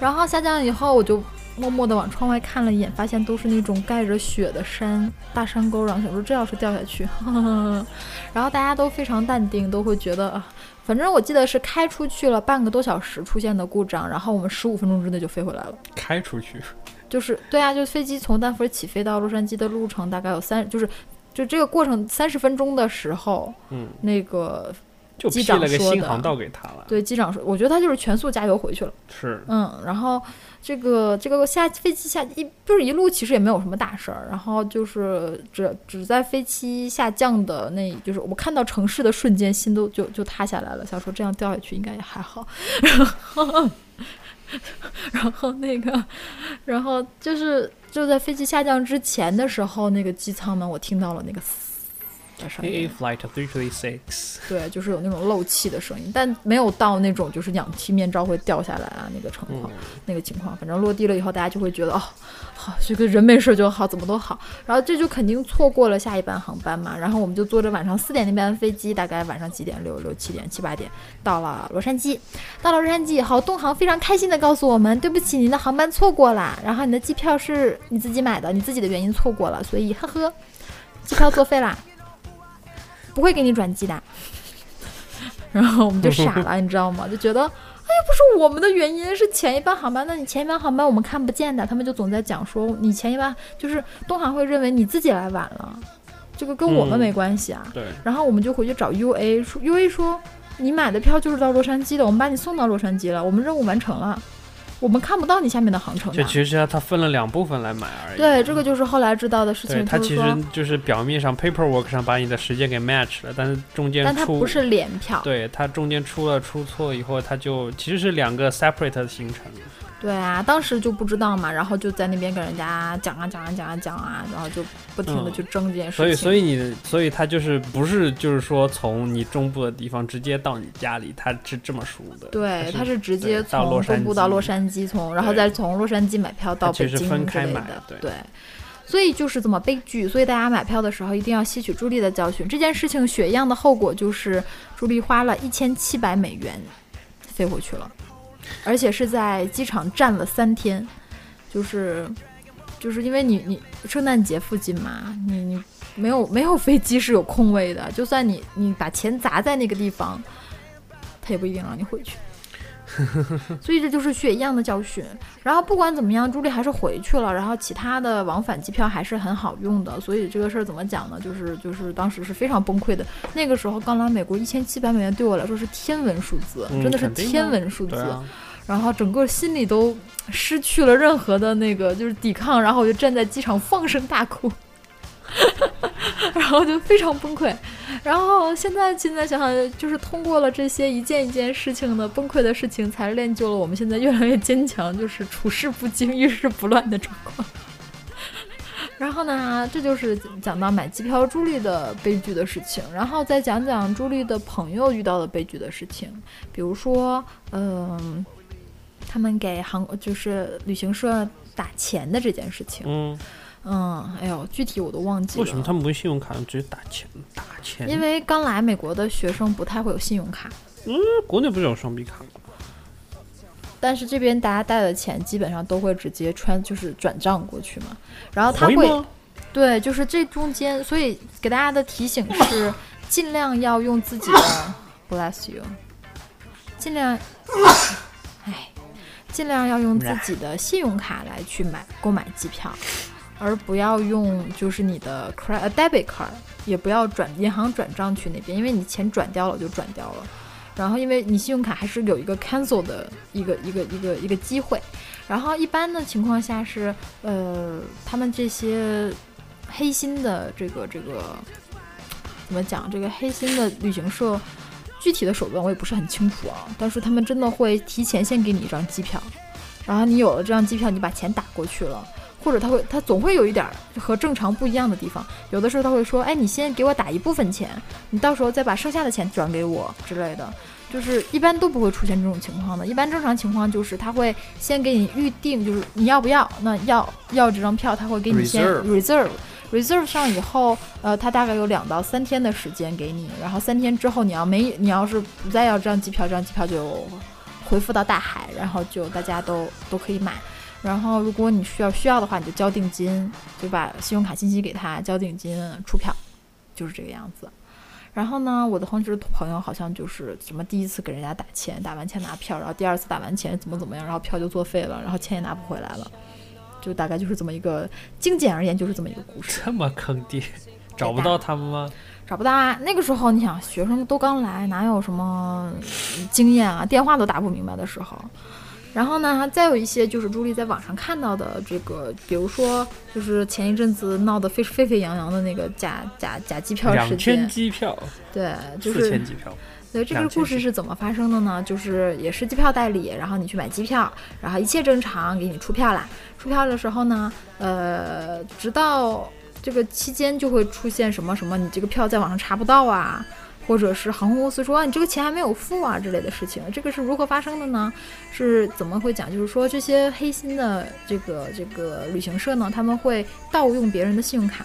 然后下降以后，我就默默的往窗外看了一眼，发现都是那种盖着雪的山大山沟，然后想说这要是掉下去，然后大家都非常淡定，都会觉得啊，反正我记得是开出去了半个多小时出现的故障，然后我们十五分钟之内就飞回来了。开出去，就是对啊，就飞机从丹佛起飞到洛杉矶的路程大概有三，就是就这个过程三十分钟的时候，嗯，那个机长批了个说的新航道给他了。对机长说，我觉得他就是全速加油回去了。是，嗯，然后这个这个下飞机下一就是一路其实也没有什么大事儿，然后就是只只在飞机下降的那，就是我看到城市的瞬间，心都就就塌下来了，想说这样掉下去应该也还好，然后然后那个然后就是就在飞机下降之前的时候，那个机舱门我听到了那个的声 AA，Flight three three six，对，就是有那种漏气的声音，但没有到那种就是氧气面罩会掉下来啊那个情况。嗯，那个情况，反正落地了以后，大家就会觉得哦，好，这个人没事就好，怎么都好。然后这就肯定错过了下一班航班嘛。然后我们就坐着晚上四点那班飞机，大概晚上几点？六六七点、七八点到了洛杉矶。到了洛杉矶以后，东航非常开心的告诉我们，对不起，您的航班错过了，然后你的机票是你自己买的，你自己的原因错过了，所以呵呵，机票作废啦，不会给你转机的。然后我们就傻了，你知道吗？就觉得。哎不是我们的原因，是前一班航班。那你前一班航班我们看不见的，他们就总在讲说你前一班就是东航会认为你自己来晚了，这个跟我们嗯没关系啊。对，然后我们就回去找 U A 说，U A 说你买的票就是到洛杉矶的，我们把你送到洛杉矶了，我们任务完成了，我们看不到你下面的航程的。就其实它分了两部分来买而已。对，这个就是后来知道的事，情，它其实，就是表面上 paperwork 上把你的时间给 match 了，但是中间出但它不是联票。对它中间出了出错以后，它就其实是两个 separate 的行程。对啊，当时就不知道嘛，然后就在那边跟人家讲啊讲啊讲啊讲啊，然后就不停的嗯去争这件事情。所以，所以你，所以他就是不是就是说从你中部的地方直接到你家里，他是这么输的。对，它它是直接从中部到洛杉矶，从然后再从洛杉矶买票到北京之分开买类的，对对。所以就是这么悲剧，所以大家买票的时候一定要吸取朱莉的教训。这件事情血样的后果就是朱莉花了一千七百美元飞回去了，而且是在机场站了三天，就是就是因为你你圣诞节附近嘛，你你没有没有飞机是有空位的，就算你你把钱砸在那个地方，他也不一定让你回去。所以这就是血一样的教训。然后不管怎么样，朱莉还是回去了，然后其他的往返机票还是很好用的。所以这个事儿怎么讲呢？就是就是当时是非常崩溃的。那个时候刚来美国，一千七百美元对我来说是天文数字，嗯真的是天文数字。啊，然后整个心里都失去了任何的那个就是抵抗，然后我就站在机场放声大哭，然后就非常崩溃。然后现在现在想想，就是通过了这些一件一件事情的崩溃的事情，才练就了我们现在越来越坚强，就是处事不惊、遇事不乱的状况。然后呢，这就是讲到买机票朱莉的悲剧的事情，然后再讲讲朱莉的朋友遇到的悲剧的事情，比如说，嗯、他们给航就是旅行社打钱的这件事情，嗯，嗯，哎呦，具体我都忘记了。为什么他们不用信用卡，直接打钱？打钱？因为刚来美国的学生不太会有信用卡，嗯国内不是有双币卡吗？但是这边大家带的钱基本上都会直接穿，就是转账过去嘛。然后他会？对，就是这中间，所以给大家的提醒是，尽量要用自己的 bless you，尽量，哎，尽量要用自己的信用卡来去买购买机票，而不要用就是你的 credit debit card，也不要转银行转账去那边，因为你钱转掉了就转掉了。然后，因为你信用卡还是有一个 cancel 的一个一个一个一个机会，然后一般的情况下是，呃，他们这些黑心的这个这个怎么讲？这个黑心的旅行社具体的手段我也不是很清楚啊，但是他们真的会提前先给你一张机票，然后你有了这张机票，你把钱打过去了。或者他会，他总会有一点儿和正常不一样的地方。有的时候他会说：“哎，你先给我打一部分钱，你到时候再把剩下的钱转给我之类的。”就是一般都不会出现这种情况的。一般正常情况就是他会先给你预定，就是你要不要，那要要这张票，他会给你先 Reserve reserve 上以后，呃，他大概有两到三天的时间给你，然后三天之后你要没你要是不再要这张机票，这张机票就回复到大海，然后就大家都都可以买。然后如果你需要需要的话，你就交定金，就把信用卡信息给他，交定金出票，就是这个样子。然后呢，我的同学朋友好像就是什么第一次给人家打钱，打完钱拿票，然后第二次打完钱怎么怎么样，然后票就作废了，然后钱也拿不回来了，就大概就是这么一个精简而言就是这么一个故事。这么坑爹，找不到他们吗？找不到啊！那个时候你想，学生都刚来，哪有什么经验啊？电话都打不明白的时候。然后呢，再有一些就是朱莉在网上看到的这个，比如说就是前一阵子闹得沸沸沸扬扬的那个假假假机票事两千件，机票，对，就四是千机票，对，这个故事是怎么发生的呢？就是也是机票代理，然后你去买机票，然后一切正常，给你出票啦。出票的时候呢，呃，直到这个期间就会出现什么什么，你这个票在网上查不到啊，或者是航空公司说、啊、你这个钱还没有付啊之类的事情。这个是如何发生的呢？是怎么会讲？就是说这些黑心的这个这个旅行社呢，他们会盗用别人的信用卡，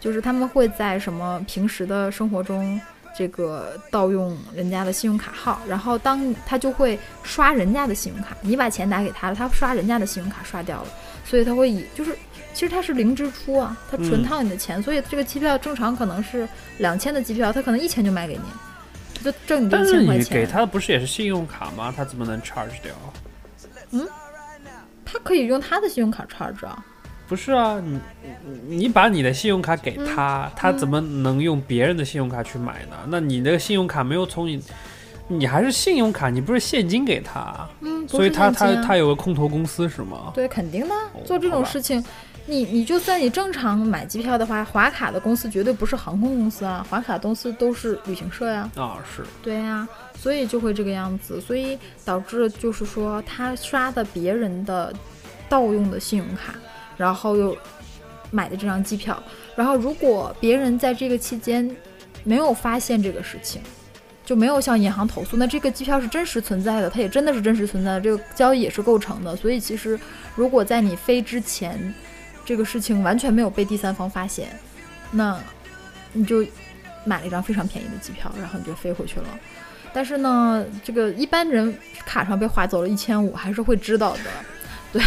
就是他们会在什么平时的生活中。这个盗用人家的信用卡号，然后当他就会刷人家的信用卡，你把钱打给他了，他刷人家的信用卡刷掉了，所以他会以就是其实他是零支出啊，他纯嗯套你的钱，所以这个机票正常可能是两千的机票，他可能一千就卖给你，就挣你这但是一千块钱。你给他的不是也是信用卡吗？他怎么能 charge 掉？嗯他可以用他的信用卡 charge 啊，不是啊，你你把你的信用卡给他，他怎么能用别人的信用卡去买呢？那你那个信用卡没有从你，你还是信用卡，你不是现金给他，所以他他他有个空投公司是吗？对，肯定的，哦做这种事情，你你就算你正常买机票的话，划卡的公司绝对不是航空公司啊，划卡公司都是旅行社呀。啊，是对呀、所以就会这个样子，所以导致就是说他刷的别人的盗用的信用卡，然后又买的这张机票，然后如果别人在这个期间没有发现这个事情。就没有向银行投诉，那这个机票是真实存在的，它也真的是真实存在的，这个交易也是构成的。所以其实，如果在你飞之前，这个事情完全没有被第三方发现，那你就买了一张非常便宜的机票，然后你就飞回去了。但是呢，这个一般人卡上被划走了一千五，还是会知道的。对，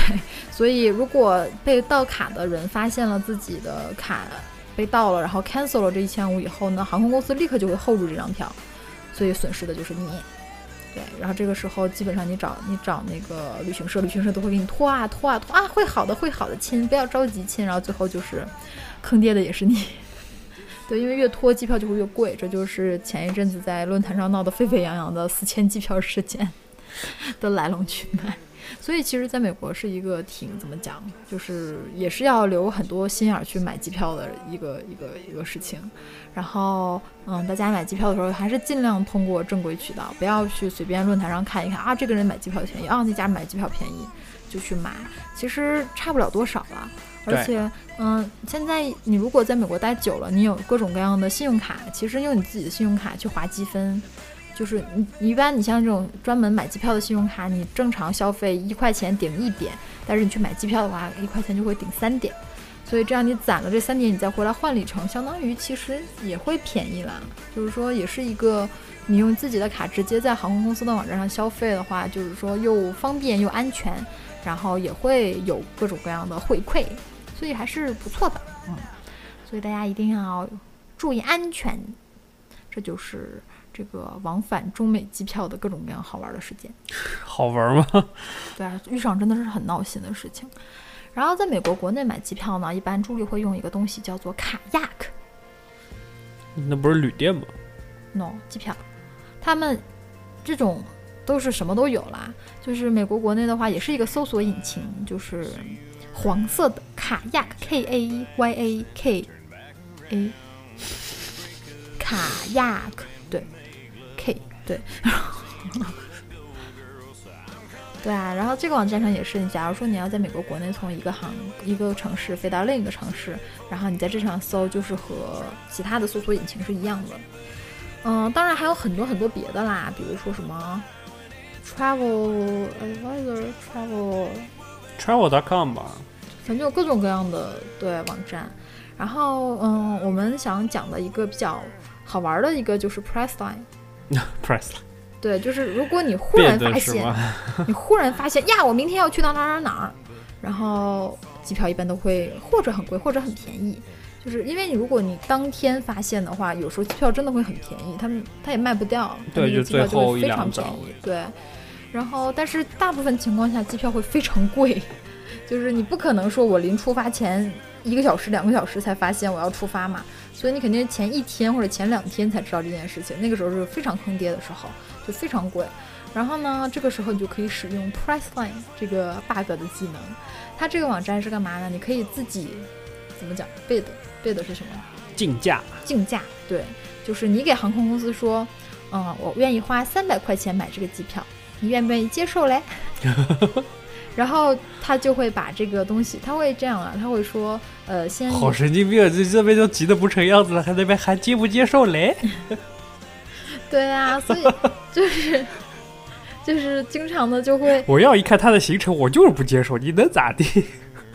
所以如果被盗卡的人发现了自己的卡被盗了，然后 cancel 了这一千五以后呢，航空公司立刻就会 hold 住这张票，所以损失的就是你。对，然后这个时候基本上你找你找那个旅行社，旅行社都会给你拖啊拖啊拖啊，会好的会好的亲，不要着急亲，然后最后就是坑爹的也是你。对，因为越拖机票就会越贵，这就是前一阵子在论坛上闹得沸沸扬扬的四千机票事件的来龙去脉。所以其实在美国是一个挺怎么讲，就是也是要留很多心眼儿去买机票的一个一个一个事情。然后，嗯，大家买机票的时候还是尽量通过正规渠道，不要去随便论坛上看一看啊，这个人买机票便宜啊，那家买机票便宜就去买，其实差不了多少了。而且，嗯，现在你如果在美国待久了，你有各种各样的信用卡，其实用你自己的信用卡去划积分，就是你一般你像这种专门买机票的信用卡，你正常消费一块钱顶一点，但是你去买机票的话，一块钱就会顶三点，所以这样你攒了这三点，你再回来换里程，相当于其实也会便宜啦。就是说，也是一个你用自己的卡直接在航空公司的网站上消费的话，就是说又方便又安全，然后也会有各种各样的回馈，所以还是不错的。嗯，所以大家一定要注意安全，这就是这个往返中美机票的各种各样好玩的事件。好玩吗？对啊，遇上真的是很闹心的事情。然后在美国国内买机票呢，一般朱莉会用一个东西叫做卡亚克那不是旅店吗？，no 机票，他们这种都是什么都有啦。就是美国国内的话，也是一个搜索引擎，就是黄色的卡亚克 K A Y A K A 卡亚克，对 K 对。对啊，然后这个网站上也是，你假如说你要在美国国内从一个航一个城市飞到另一个城市，然后你在这上搜，就是和其他的搜索引擎是一样的。嗯，当然还有很多很多别的啦，比如说什么 Travel Advisor、Travel，travel dot com 吧，反正有各种各样的对网站。然后，嗯，我们想讲的一个比较好玩的一个就是 price 对，就是如果你忽然发现？你忽然发现呀，我明天要去到哪儿哪儿哪儿，然后机票一般都会或者很贵，或者很便宜。就是因为你如果你当天发现的话，有时候机票真的会很便宜，他们他也卖不掉，对就最后一会非常两张便宜。对，然后但是大部分情况下机票会非常贵，就是你不可能说我临出发前一个小时、两个小时才发现我要出发嘛，所以你肯定前一天或者前两天才知道这件事情，那个时候是非常坑爹的时候，就非常贵。然后呢，这个时候你就可以使用 Priceline 这个 bug 的技能。它这个网站是干嘛呢？你可以自己怎么讲 bid bid 是什么？竞价竞价，对，就是你给航空公司说，嗯，我愿意花三百块钱买这个机票，你愿不愿意接受嘞？然后他就会把这个东西，他会这样啊，他会说，呃，先好神经病，这这边都急得不成样子了，还那边还接不接受嘞？对啊，所以就是 就是经常的就会，我要一看他的行程，我就是不接受，你能咋地？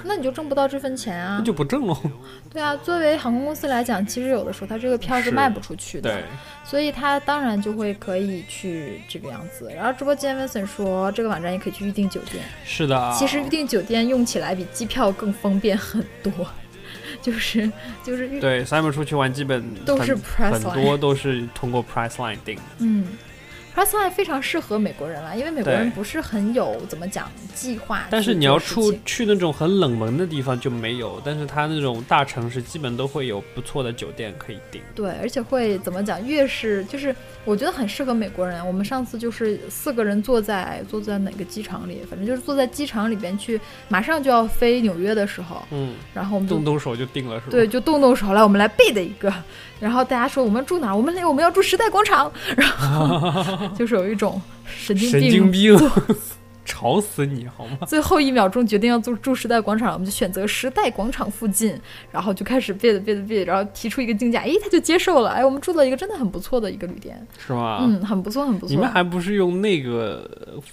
那你就挣不到这份钱啊那。就不挣喽。对啊，作为航空公司来讲，其实有的时候它这个票是是卖不出去的。对，所以它当然就会可以去这个样子。然后直播间 Vincent 说，这个网站也可以去预订酒店。是的。其实预订酒店用起来比机票更方便很多，就是就是预对，Simon 出去玩基本都是很 Priceline 很多都是通过 Priceline 订。嗯。Priceline 非常适合美国人了，因为美国人不是很有怎么讲计划。但是你要出去那种很冷门的地方就没有，但是它那种大城市基本都会有不错的酒店可以订。对，而且会怎么讲？越是就是我觉得很适合美国人。我们上次就是四个人坐在坐在哪个机场里，反正就是坐在机场里边去，马上就要飞纽约的时候，嗯，然后我们就动动手就定了是吧？对，就动动手来，我们来背的一个。然后大家说我们住哪儿？我们我们要住时代广场。然后就是有一种神经神病经病，吵死你好吗？最后一秒钟决定要住住时代广场，我们就选择时代广场附近，然后就开始 bid bid bid，，然后提出一个竞价，诶，他就接受了，哎，我们住了一个真的很不错的一个旅店，是吗？嗯，很不错，很不错。你们还不是用那个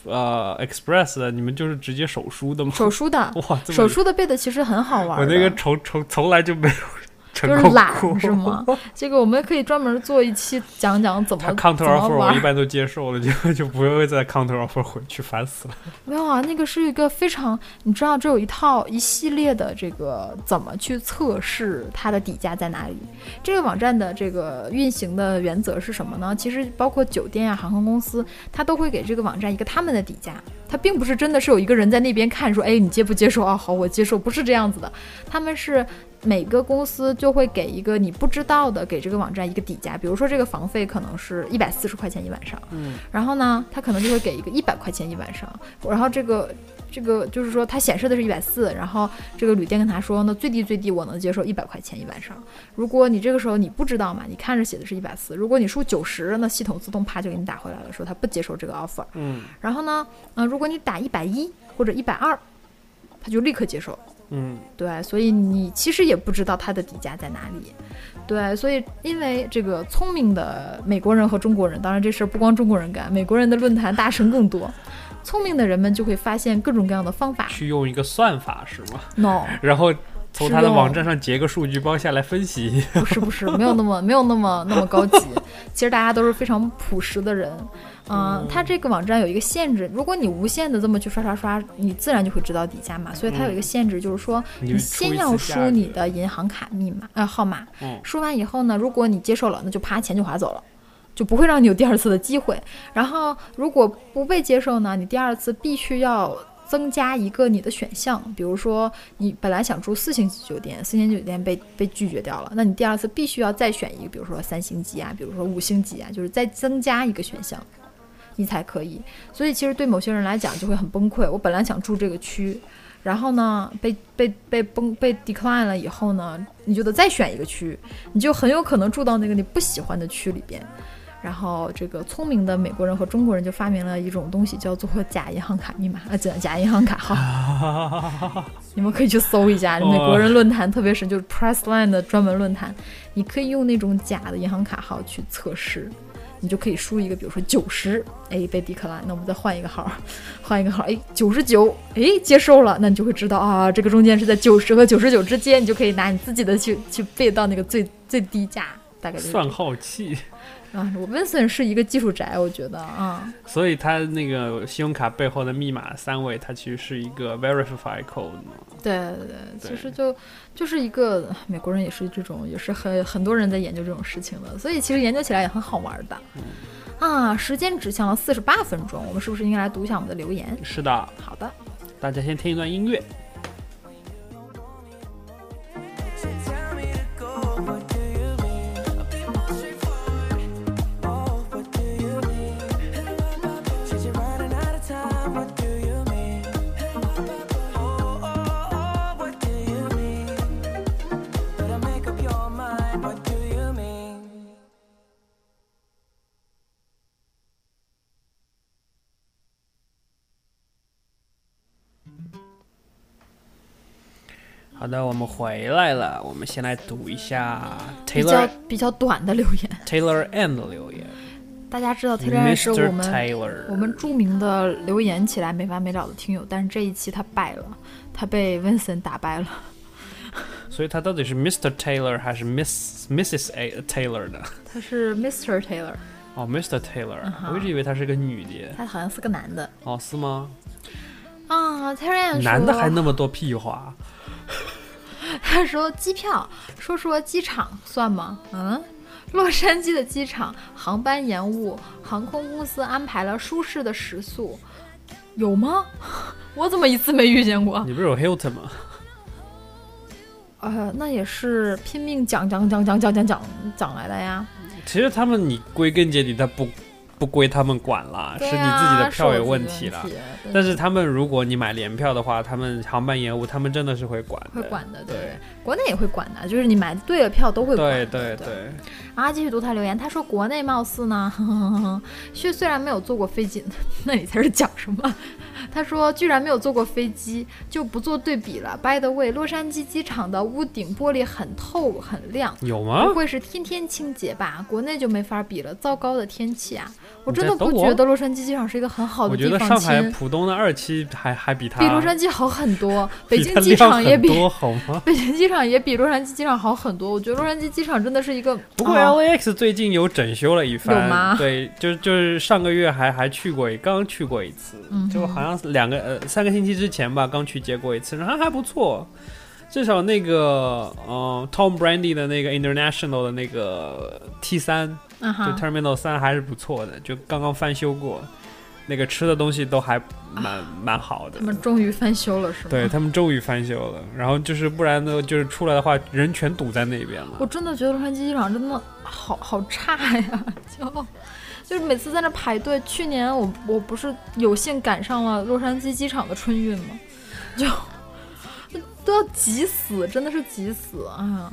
呃 Express 的？你们就是直接手书的吗？手书的，哇，手书的背的其实很好玩。我那个从从从来就没有成就是懒是吗？这个我们可以专门做一期讲讲怎么他 counter offer 我一。般都接受了，就就不会再 counter offer 回去，烦死了。没有啊，那个是一个非常，你知道，这有一套一系列的这个怎么去测试它的底价在哪里。这个网站的这个运行的原则是什么呢？其实包括酒店啊、航空公司，它都会给这个网站一个他们的底价。它并不是真的是有一个人在那边看说，哎，你接不接受啊？好，我接受，不是这样子的。他们是每个公司就会给一个你不知道的，给这个网站一个底价。比如说这个房费可能是一百四十块钱一晚上，嗯，然后呢，他可能就会给一个一百块钱一晚上，然后这个这个就是说它显示的是一百四，然后这个旅店跟他说，那最低最低我能接受一百块钱一晚上。如果你这个时候你不知道嘛，你看着写的是一百四，如果你输九十，那系统自动啪就给你打回来了，说他不接受这个 offer。嗯然后呢，嗯、如果你打一百一或者一百二，他就立刻接受。嗯，对，所以你其实也不知道它的底价在哪里。对，所以因为这个聪明的美国人和中国人，当然这事儿不光中国人干，美国人的论坛大神更多。聪明的人们就会发现各种各样的方法。去用一个算法是吗？No，然后从他的网站上截个数据包下来分析。不是不是，没有那么没有那么那么高级。其实大家都是非常朴实的人。嗯、它这个网站有一个限制，如果你无限的这么去刷刷刷，你自然就会知道底价嘛。所以它有一个限制，就是说你你先要输你的银行卡密码呃号码，嗯输完以后呢，如果你接受了，那就啪钱就划走了。就不会让你有第二次的机会。然后如果不被接受呢，你第二次必须要增加一个你的选项，比如说你本来想住四星级酒店，四星级酒店被被拒绝掉了，那你第二次必须要再选一个，比如说三星级啊，比如说五星级啊，就是再增加一个选项，你才可以。所以其实对某些人来讲就会很崩溃。我本来想住这个区。然后呢，被被被崩被 decline 了以后呢，你就得再选一个区，你就很有可能住到那个你不喜欢的区里边。然后这个聪明的美国人和中国人就发明了一种东西，叫做假银行卡密码啊，假假银行卡号。你们可以去搜一下，美国人论坛特别神，就是 Pressline 的专门论坛，你可以用那种假的银行卡号去测试。你就可以输一个，比如说九十，哎，被 decline，那我们再换一个号，换一个号，哎，九十九，哎，接受了，那你就会知道啊，这个中间是在九十和九十九之间，你就可以拿你自己的去去背到那个最最低价，大概就是算号器，啊。我 Vincent 是一个技术宅，我觉得啊，所以他那个信用卡背后的密码三位，它其实是一个 verify code 嘛。对对对，其实就就是一个美国人也是这种，也是很很多人在研究这种事情的，所以其实研究起来也很好玩的。啊，时间指向了四十八分钟，我们是不是应该来读一下我们的留言？是的，好的。大家先听一段音乐。好的，我们回来了。我们先来读一下 Taylor 比较比较短的留言。Taylor and 的留言大家知道 Taylor 是.我们我们著名的留言起来没完没了的听友，但是这一期他败了，他被 Vincent 打败了。所以他到底是 Mr. Taylor 还是 Miss Mrs. A Taylor 的？他是 Mr. Taylor，哦，Mr. Taylor，、嗯哼我一直以为他是个女的。他好像是个男的哦，是吗？啊。Taylor 说男的还那么多屁话？他说机票，说说机场算吗？嗯，洛杉矶的机场航班延误，航空公司安排了舒适的食宿，有吗？我怎么一次没遇见过？你不是有 Hilton 吗？呃，那也是拼命讲讲讲讲讲讲讲讲来的呀。其实他们你归根结底，他不不归他们管啦，是你自己的票有问题啦。自己的问题但是他们如果你买联票的话，他们航班延误，他们真的是会管的。会管的，对对国内也会管的，就是你买对了票都会管对的。对对对，啊，继续读他留言，他说国内貌似呢，呵呵呵呵，虽虽然没有坐过飞机，那你才是讲什么？他说居然没有坐过飞机，就不做对比了。By the way，洛杉矶机场的屋顶玻璃很透很亮，有吗不？会是天天清洁吧？国内就没法比了，糟糕的天气啊！我真的不觉得洛杉矶机场是一个很好的地方，我觉得上海浦东的二期还还比它比洛杉矶好很多，北京机场也比很多好吗？北京机场也比洛杉矶机场好很多。我觉得洛杉矶机场真的是一个，不过哦 LAX 最近有整修了一番，有吗 对，就就是上个月还还去过一，刚去过一次，嗯就好像两个呃三个星期之前吧，刚去接过一次，然后还不错。至少那个呃 Tom Brandy 的那个 International 的那个 T 三，就，Terminal 三还是不错的，就刚刚翻修过，那个吃的东西都还蛮、蛮好的他。们终于翻修了，是吗？对他们终于翻修了，然后就是不然呢，就是出来的话人全堵在那边了。我真的觉得洛杉矶机场真的好好差呀，就就是每次在那排队。去年我我不是有幸赶上了洛杉矶机场的春运吗？就 都要急死，真的是急死哎呀！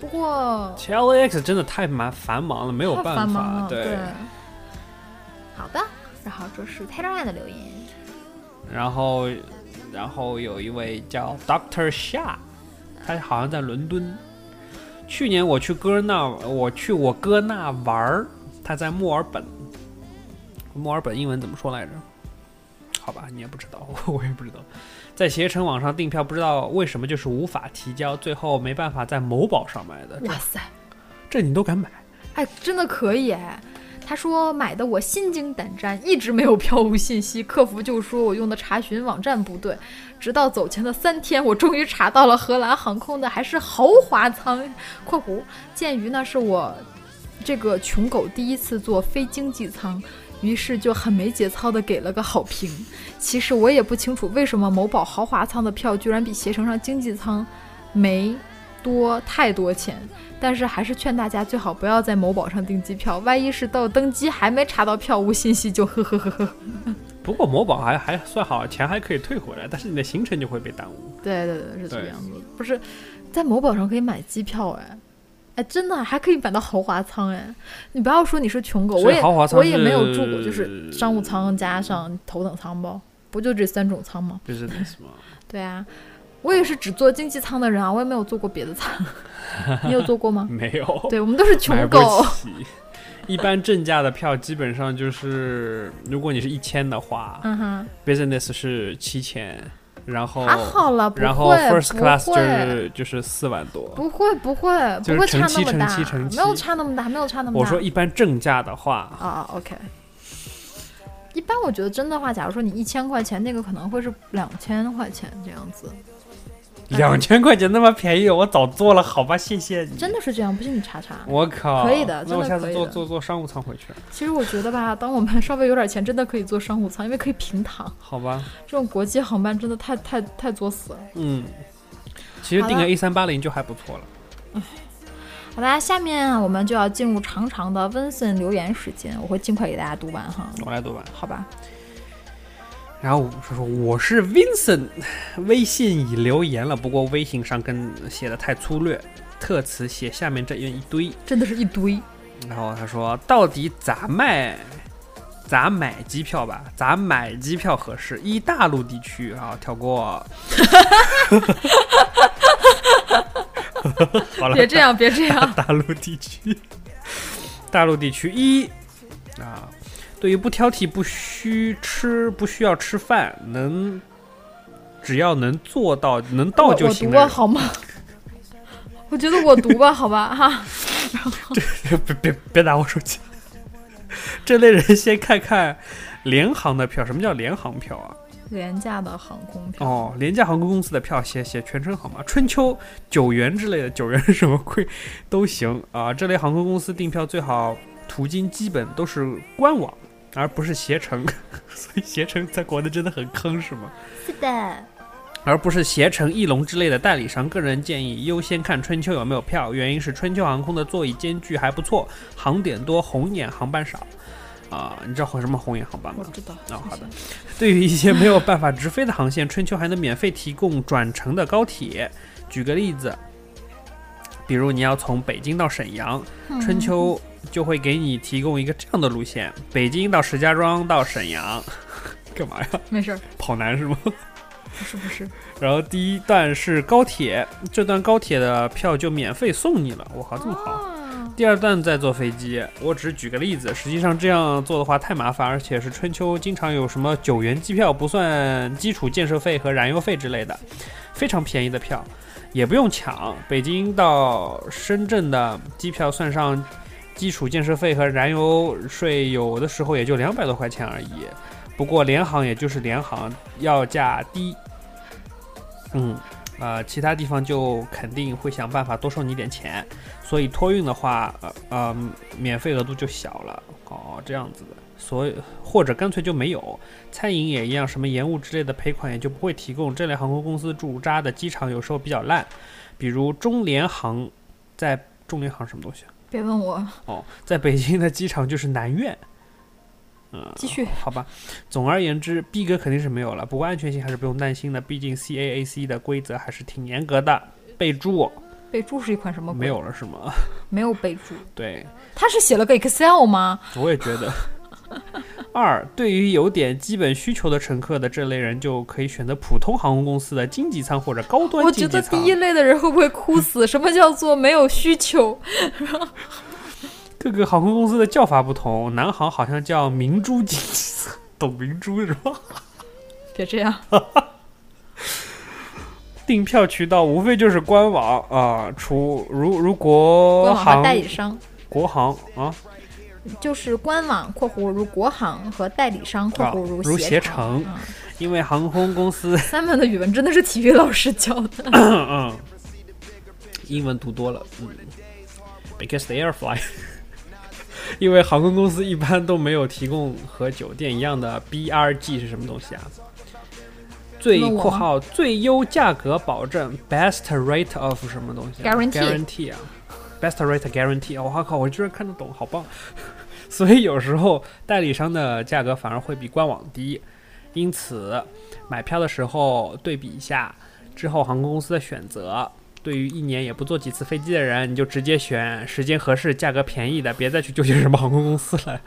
不过其实 LAX 真的太蛮繁忙了，没有办法。对，好的，然后这是 Taylor 的留言，然后然后有一位叫 Doctor Sha，他好像在伦敦。去年我去哥那，我去我哥那玩儿，他在墨尔本。墨尔本英文怎么说来着？好吧，你也不知道，我也不知道。在携程网上订票，不知道为什么就是无法提交，最后没办法在某宝上买的。哇塞，这你都敢买？哎，真的可以哎。他说买的我心惊胆战，一直没有票务信息，客服就说我用的查询网站不对，直到走前的三天，我终于查到了荷兰航空的还是豪华舱（括弧）。鉴于那是我这个穷狗第一次坐非经济舱，于是就很没节操的给了个好评。其实我也不清楚为什么某宝豪华舱的票居然比携程上经济舱没多太多钱。但是还是劝大家最好不要在某宝上订机票，万一是到登机还没查到票务信息，就呵呵呵呵。不过某宝还还算好，钱还可以退回来，但是你的行程就会被耽误。对对对，是这个样子。不是在某宝上可以买机票哎，哎，真的还可以买到豪华舱哎！你不要说你是穷狗，我也豪华舱我也没有住过，就是商务舱加上头等舱吧，不就这三种舱吗？就是那什么，对啊，我也是只坐经济舱的人啊，我也没有坐过别的舱。你有坐过吗？没有，对，我们都是穷狗。起。一般正价的票基本上就是，如果你是一千的话、嗯哼，b u s i n e s s 是七千，然后还好了，不会，然后 First 不 Class 就会是就是四万多。不会不会不会差那么大没有差那么大，没有差那么大。我说一般正价的话，啊，OK。一般我觉得真的话，假如说你一千块钱，那个可能会是两千块钱这样子，两千块钱那么便宜，我早做了，好吧，谢谢你。真的是这样，不信你查查。我靠，可以的那我下次坐坐坐商务舱回去，其实我觉得吧，当我们稍微有点钱，真的可以坐商务舱，因为可以平躺。好吧？这种国际航班真的太太太作死了。嗯，其实订个 A 三八零就还不错了。好啦，下面我们就要进入长长的温森留言时间，我会尽快给大家读完哈，我来读完。好吧？然后说说我是 Vincent，微信已留言了，不过微信上跟写的太粗略，特此写下面这样一堆。真的是一堆。然后他说到底咋卖？咋买机票吧？咋买机票合适？一大陆地区啊，跳过。好了，别这样，别这样。大陆地区，大陆地区一啊，对于不挑剔、不需吃、不需要吃饭，能只要能做到能到就行了，我读吧，好吗？我觉得我读吧，好吧，哈。别别别打我手机。这类人先看看联航的票，什么叫联航票啊？廉价的航空票。哦，廉价航空公司的票写写全称好吗？春秋九元之类的，九元是什么贵都行啊。这类航空公司订票最好途径基本都是官网，而不是携程，所以携程在国内真的很坑是吗？是的，而不是携程、翼龙之类的代理商。个人建议优先看春秋有没有票，原因是春秋航空的座椅间距还不错，航点多，红眼航班少。啊，你知道什么红眼航班吗？我知道。哦，好的。对于一些没有办法直飞的航线，春秋还能免费提供转乘的高铁。举个例子，比如你要从北京到沈阳，春秋就会给你提供一个这样的路线：北京到石家庄到沈阳。干嘛呀？没事儿，跑男是吗？不是不是。然后第一段是高铁，这段高铁的票就免费送你了。我靠，这么好！哦第二段再坐飞机，我只是举个例子。实际上这样做的话太麻烦，而且是春秋经常有什么九元机票不算基础建设费和燃油费之类的，非常便宜的票，也不用抢。北京到深圳的机票算上基础建设费和燃油税，有的时候也就两百多块钱而已。不过联航也就是联航，要价低。嗯。呃，其他地方就肯定会想办法多收你点钱，所以托运的话，呃呃，免费额度就小了哦，这样子的，所以或者干脆就没有。餐饮也一样，什么延误之类的赔款也就不会提供。这类航空公司驻扎的机场有时候比较烂，比如中联航，在中联航什么东西啊？别问我，哦，在北京的机场就是南苑。嗯，继续。好吧，总而言之，，B 哥肯定是没有了，不过安全性还是不用担心的，毕竟 CAAC 的规则还是挺严格的。备注，备注是一款什么？没有了是吗？没有备注。对，他是写了个 Excel 吗？我也觉得。二，对于有点基本需求的乘客的这类人，就可以选择普通航空公司的经济舱或者高端经济舱。我觉得第一类的人会不会哭死？什么叫做没有需求？各个航空公司的叫法不同，南航好像叫明珠经济舱，懂明珠是吧？别这样，订票渠道无非就是官网啊，除如如国航、代理商国航啊，就是官网（括弧如国航）和代理商（括弧如携携程嗯。因为航空公司 三门的语文真的是体育老师教的。嗯，英文读多了，嗯，because they are fly。因为航空公司一般都没有提供和酒店一样的 BRG 是什么东西啊？最括号最优价格保证 best rate of 什么东西、guarantee 啊，best rate guarantee，我、靠，我居然看得懂，好棒！所以有时候代理商的价格反而会比官网低，因此买票的时候对比一下之后航空公司的选择。对于一年也不坐几次飞机的人，你就直接选时间合适、价格便宜的，别再去纠结什么航空公司了。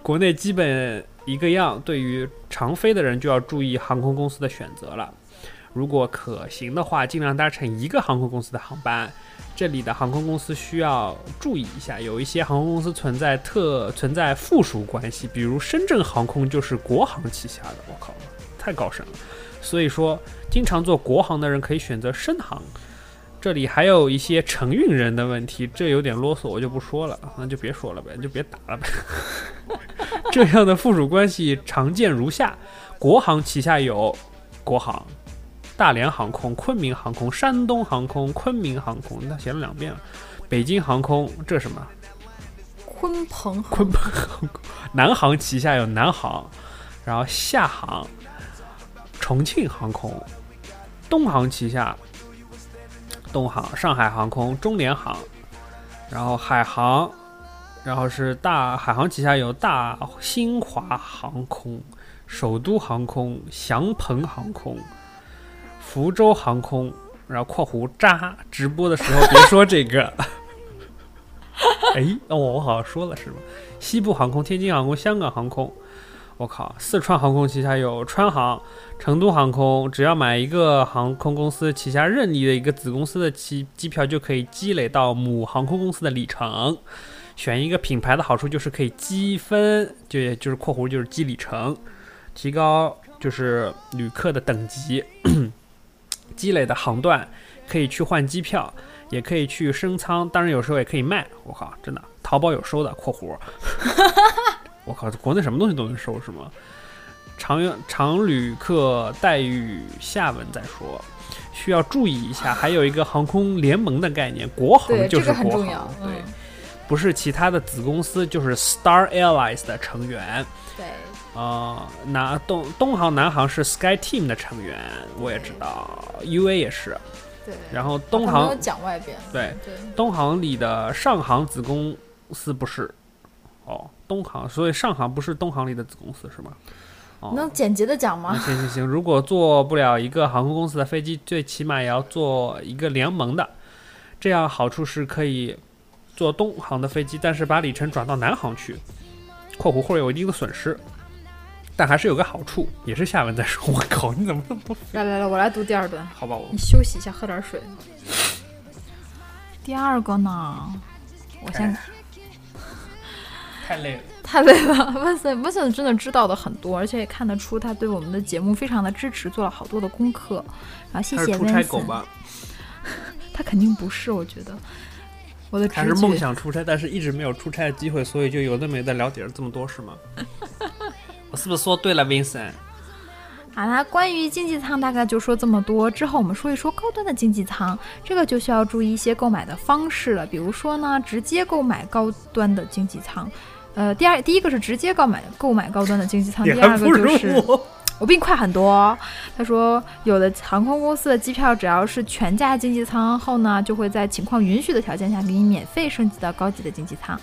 国内基本一个样，对于常飞的人就要注意航空公司的选择了。如果可行的话，尽量搭乘一个航空公司的航班。这里的航空公司需要注意一下，有一些航空公司存在特存在附属关系，比如深圳航空就是国航旗下的。我靠，太高深了。所以说，经常做国航的人可以选择深航。这里还有一些承运人的问题，这有点啰嗦，我就不说了，那就别说了呗，就别打了呗。这样的附属关系常见如下：国航旗下有国航、大连航空、昆明航空、山东航空、昆明航空，那写了两遍了。北京航空，这什么？鲲鹏航鲲鹏航空。南航旗下有南航，然后厦航、重庆航空，东航旗下东航、上海航空、中联航，然后海航，然后是大海航旗下有大新华航空、首都航空、祥鹏航空、福州航空，然后（括弧渣）直播的时候别说这个。哎，哦，我好像说了是吗？西部航空、天津航空、香港航空，我靠，四川航空旗下有川航、成都航空，只要买一个航空公司旗下任意的一个子公司的机机票，就可以积累到母航空公司的里程。选一个品牌的好处就是可以积分，就也就是（括弧）就是积里程，提高就是旅客的等级。积累的航段可以去换机票，也可以去升舱，当然有时候也可以卖。我靠，真的，淘宝有收的（括弧）。我靠，国内什么东西都能收是吗？常用常旅客待遇下文再说。需要注意一下，还有一个航空联盟的概念，国航，就是国航。对，嗯，不是其他的子公司，就是 Star Airlines 的成员。对，啊，南东东航、南航是 Sky Team 的成员，我也知道，UA 也是。对。然后东航讲外边。对对，东航里的上航子公司不是，哦，东航，所以上航不是东航里的子公司是吗？哦，能简洁的讲吗？行行行，如果做不了一个航空公司的飞机，最起码也要做一个联盟的，这样好处是可以坐东航的飞机，但是把里程转到南航去（括弧会有一定的损失），但还是有个好处，也是下文再说。我靠，你怎么那么多？来来来，我来读第二段。好吧，我你休息一下，喝点水。第二个呢，我先哎 太累了。太累了。温森温森真的知道的很多，而且也看得出他对我们的节目非常的支持，做了好多的功课。然后谢谢他是出差温森。狗吧？他肯定不是，我觉得。我的直他是梦，想出差，但是一直没有出差的机会，所以就有的没的了解了这么多，是吗？我是不是说对了，Vincent？好啦，关于经济舱大概就说这么多。之后我们说一说高端的经济舱，这个就需要注意一些购买的方式了。比如说呢，直接购买高端的经济舱。呃，第二，第一个是直接购买购买高端的经济舱，第二个就是 我。我比你快很多哦。他说，有的航空公司的机票只要是全价经济舱后呢，就会在情况允许的条件下给你免费升级到高级的经济舱。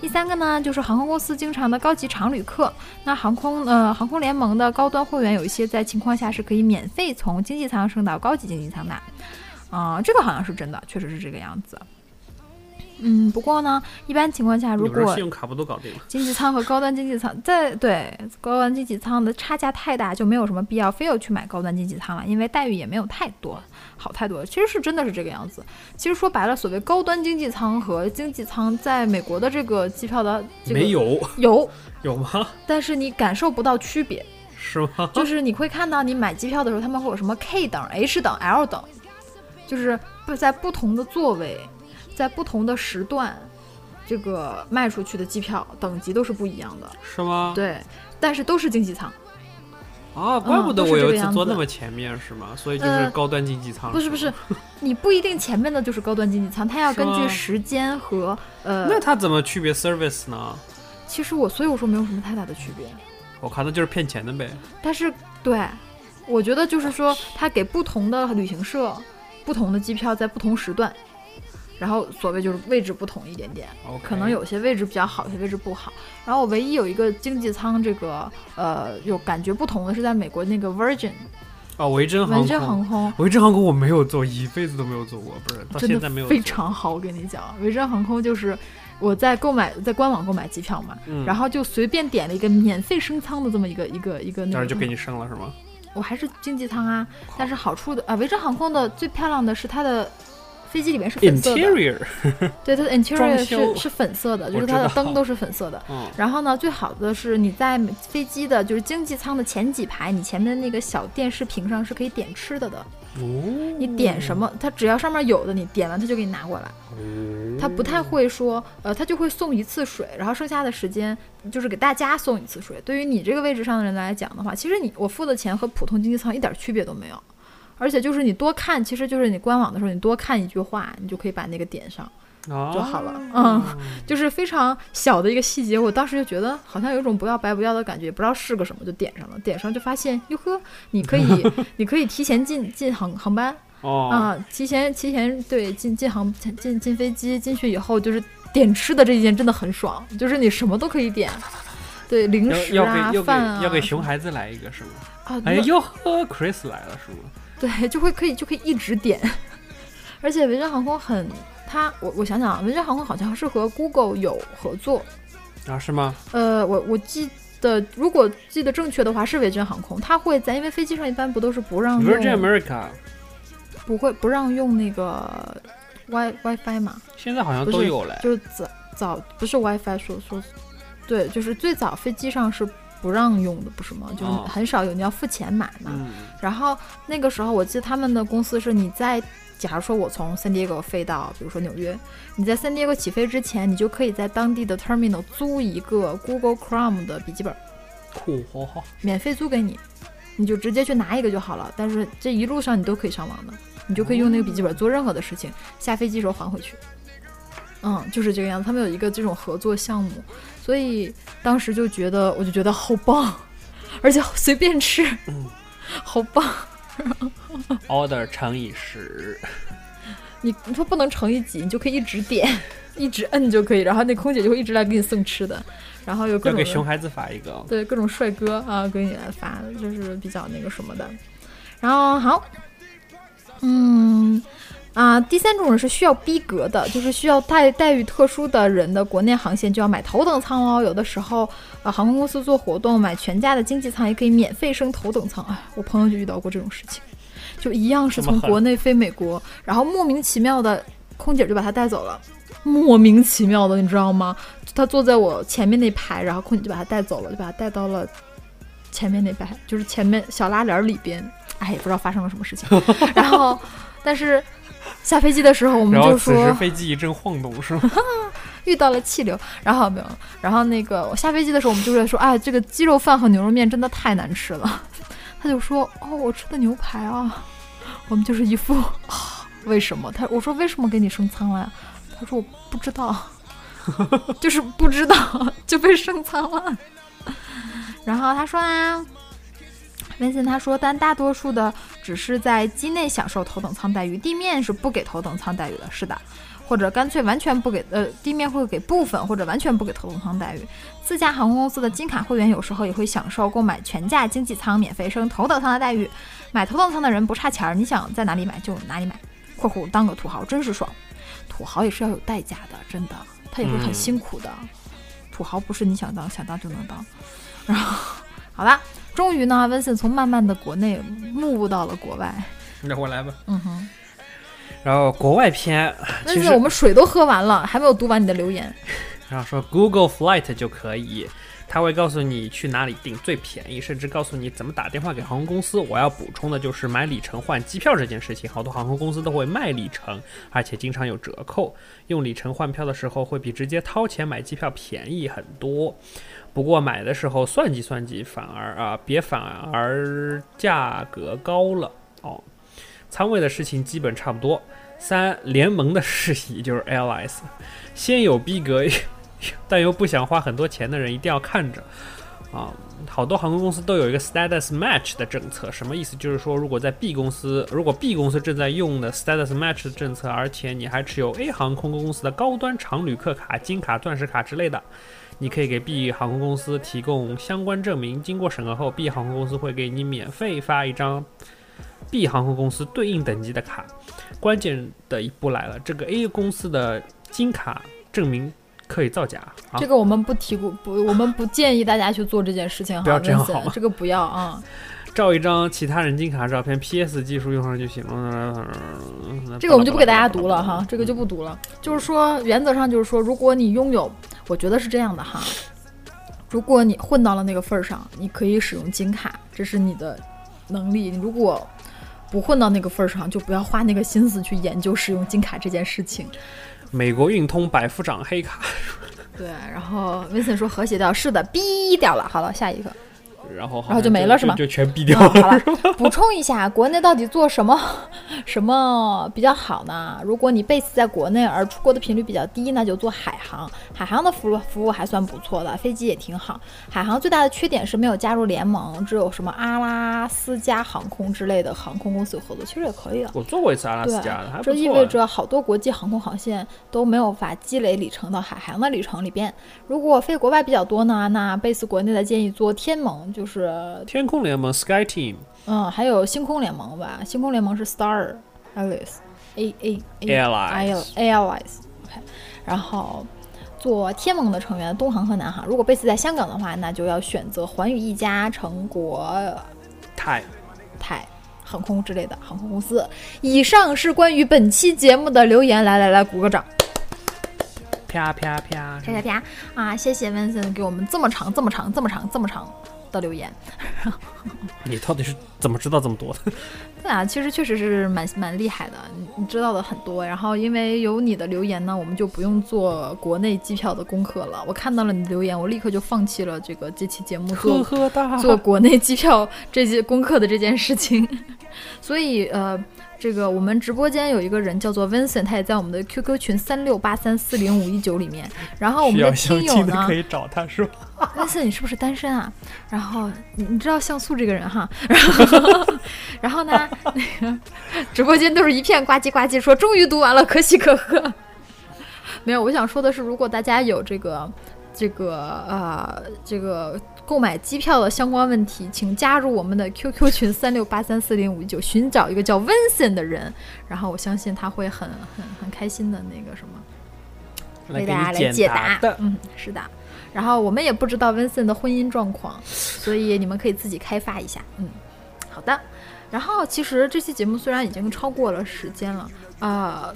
第三个呢，就是航空公司经常的高级常旅客，那航空呃航空联盟的高端会员有一些在情况下是可以免费从经济舱升到高级经济舱的，啊、这个好像是真的，确实是这个样子。嗯，不过呢，一般情况下，如果信用卡不都搞定了？经济舱和高端经济舱在对高端经济舱的差价太大，就没有什么必要非要去买高端经济舱了，因为待遇也没有太多好太多。其实是真的是这个样子。其实说白了，所谓高端经济舱和经济舱在美国的这个机票的这个没有，有，有吗？但是你感受不到区别，是吗？就是你会看到你买机票的时候，他们会有什么 K 等、H 等、L 等，就是不在不同的座位，在不同的时段。这个卖出去的机票等级都是不一样的，是吗？对，但是都是经济舱，啊，怪不得我有一次坐那么前面，是吗？所以就是呃高端经济舱。不是不是，你不一定前面的就是高端经济舱，它要根据时间和呃，那它怎么区别 service 呢？其实我所以我说没有什么太大的区别，我看，那就是骗钱的呗。但是对，我觉得就是说他给不同的旅行社不同的机票在不同时段。然后所谓就是位置不同一点点可能有些位置比较好，有些位置不好。然后我唯一有一个经济舱这个呃有感觉不同的是在美国那个 Virgin 哦，维珍航维珍空。航空，维珍航空我没有坐，一辈子都没有坐过，不是到现在没有坐。非常好。我跟你讲，维珍航空就是我在购买在官网购买机票嘛，嗯，然后就随便点了一个免费升舱的这么一个一个一个那个，当然就给你升了是吗？我还是经济舱啊，但是好处的啊，维珍航空的最漂亮的是它的。飞机里面是粉色的，Interior，对它的 interior 是是粉色的，就是它的灯都是粉色的。嗯，然后呢，最好的是你在飞机的就是经济舱的前几排，你前面那个小电视屏上是可以点吃的的。哦，你点什么，它只要上面有的，你点完它就给你拿过来。它不太会说，呃，它就会送一次水，然后剩下的时间就是给大家送一次水。对于你这个位置上的人来讲的话，其实你我付的钱和普通经济舱一点区别都没有，而且就是你多看，其实就是你官网的时候你多看一句话，你就可以把那个点上就就好了。嗯，就是非常小的一个细节，我当时就觉得好像有种不要白不要的感觉，不知道是个什么，就点上了。点上就发现，哟呵，你可以 你可以提前进进航航班。哦，啊，提前提前对进进航进进飞机进去以后，就是点吃的这一件真的很爽，就是你什么都可以点，对零食啊要给要给饭啊，要给熊孩子来一个是吗？啊，哎那呦呵，Chris 来了是吗？对，就会可以就可以一直点，而且维珍航空很，它我我想想啊，维珍航空好像是和 Google 有合作，啊是吗？呃，我我记得如果记得正确的话是维珍航空，它会在因为飞机上一般不都是不让 Virgin 用 America 不会不让用那个 Wi WiFi 嘛，现在好像都有了。就早早不是 WiFi 说说，对，就是最早飞机上是不让用的，不是吗？就是哦很少有，你要付钱买嘛。嗯，然后那个时候我记得他们的公司是你在。假如说我从 San Diego 飞到，比如说纽约，你在 San Diego 起飞之前，你就可以在当地的 terminal 租一个 Google Chrome 的笔记本，酷哈，免费租给你，你就直接去拿一个就好了。但是这一路上你都可以上网的，你就可以用那个笔记本做任何的事情，下飞机时候还回去。嗯，就是这个样子。他们有一个这种合作项目，所以当时就觉得，我就觉得好棒，而且随便吃，嗯 好棒。order 乘以十，你你说不能乘以几，你就可以一直点，一直摁就可以，然后那空姐就会一直来给你送吃的，然后有各种的给熊孩子发一个哦。对各种帅哥啊给你来发，就是比较那个什么的。然后好，嗯啊，第三种人是需要逼格的，就是需要待待遇特殊的人的国内航线就要买头等舱哦。有的时候呃航空公司做活动，买全价的经济舱也可以免费升头等舱。哎，我朋友就遇到过这种事情，就一样是从国内飞美国，然后莫名其妙的空姐就把他带走了。莫名其妙的，你知道吗？他坐在我前面那排，然后空姐就把他带走了，就把他带到了前面那排，就是前面小拉帘儿里边。哎，也不知道发生了什么事情。然后，但是下飞机的时候，我们就说飞机一阵晃动，是吗？遇到了气流，然后没有，然后那个我下飞机的时候，我们就在说，哎，这个鸡肉饭和牛肉面真的太难吃了。他就说，哦，我吃的牛排啊。我们就是一副啊，为什么？他我说为什么给你升舱了呀？他说我不知道，就是不知道就被升舱了。然后他说啊，文森他说，但大多数的只是在机内享受头等舱待遇，地面是不给头等舱待遇的。是的，或者干脆完全不给，呃，地面会给部分或者完全不给头等舱待遇。自家航空公司的金卡会员有时候也会享受购买全价经济舱免费升头等舱的待遇。买头等舱的人不差钱儿，你想在哪里买就哪里买。（括弧当个土豪真是爽，土豪也是要有代价的，真的，他也会很嗯辛苦的。土豪不是你想当想当就能当。然后，好了，终于呢，温森从慢慢的国内 move 到了国外。那我来吧。嗯哼，然后国外篇，温森，其实我们水都喝完了，还没有读完你的留言。然后说 Google Flight 就可以，它会告诉你去哪里订最便宜，甚至告诉你怎么打电话给航空公司。我要补充的就是买里程换机票这件事情，好多航空公司都会卖里程，而且经常有折扣。用里程换票的时候会比直接掏钱买机票便宜很多。不过买的时候算计算计，反而啊别反而价格高了哦。仓位的事情基本差不多。三联盟的事宜就是 L S，先有逼格，但又不想花很多钱的人一定要看着啊。好多航空公司都有一个 status match 的政策，什么意思？就是说，如果在 B 公司，如果 B 公司正在用的 status match 的政策，而且你还持有 A 航空公司的高端常旅客卡、金卡、钻石卡之类的，你可以给 B 航空公司提供相关证明。经过审核后，B 航空公司会给你免费发一张 B 航空公司对应等级的卡。关键的一步来了，这个 A 公司的金卡证明可以造假啊这！个我们不提供不，我们不建议大家去做这件事情哈。不要这样好吗这个不要啊。照一张其他人金卡照片，PS 技术用上就行了。这个我们就不给大家读了哈，这个就不读了。就是说，原则上就是说，如果你拥有，我觉得是这样的哈，如果你混到了那个份儿上，你可以使用金卡，这是你的能力。你如果不混到那个份儿上，就不要花那个心思去研究使用金卡这件事情。美国运通百夫长黑卡，对，然后 Vincent 说和谐掉，是的，逼掉了。好了，下一个。然后然后就没了是吗就全毙掉嗯、了。好了，补充一下，国内到底做什么什么比较好呢？如果你 base 在国内，而出国的频率比较低，那就做海航。海航的服务服务还算不错的，飞机也挺好。海航最大的缺点是没有加入联盟，只有什么阿拉斯加航空之类的航空公司有合作，其实也可以的。我做过一次阿拉斯加的，还这意味着好多国际航空航线都没有法积累里程到海航的里程里边。如果飞国外比较多呢，那 base 国内的建议做天盟，就是天空联盟 Sky Team 嗯，还有星空联盟吧，星空联盟是 Star Allies A A A Airlines Airlines OK，然后做天盟的成员东航和南航，如果 base 在香港的话，那就要选择环宇一家、成国泰。泰。航空之类的航空公司。以上是关于本期节目的留言，来来来，鼓个掌，啪啪啪，啪啪啪。啊！谢谢 Vincent 给我们这么长、这么长、这么长、这么长的留言。你到底是怎么知道这么多的？对啊，其实确实是蛮蛮厉害的，你你知道的很多。然后因为有你的留言呢，我们就不用做国内机票的功课了。我看到了你的留言，我立刻就放弃了这个这期节目做做国内机票这些功课的这件事情。所以呃，这个我们直播间有一个人叫做 Vincent，他也在我们的 QQ 群三六八三四零五一九里面。然后我们的听友呢可，以找他是吧？Vincent，，你是不是单身啊？然后你你知道像素这个人哈，然后 然后呢，那 个直播间都是一片呱唧呱唧，说终于读完了，可喜可贺。没有，我想说的是，如果大家有这个这个呃这个购买机票的相关问题，请加入我们的 QQ 群三六八三四零五九，寻找一个叫 Vincent 的人，然后我相信他会很很很开心的那个什么。为大家来解答。嗯，是的。然后我们也不知道 Vincent 的婚姻状况，所以你们可以自己开发一下。嗯，好的。然后其实这期节目虽然已经超过了时间了，啊、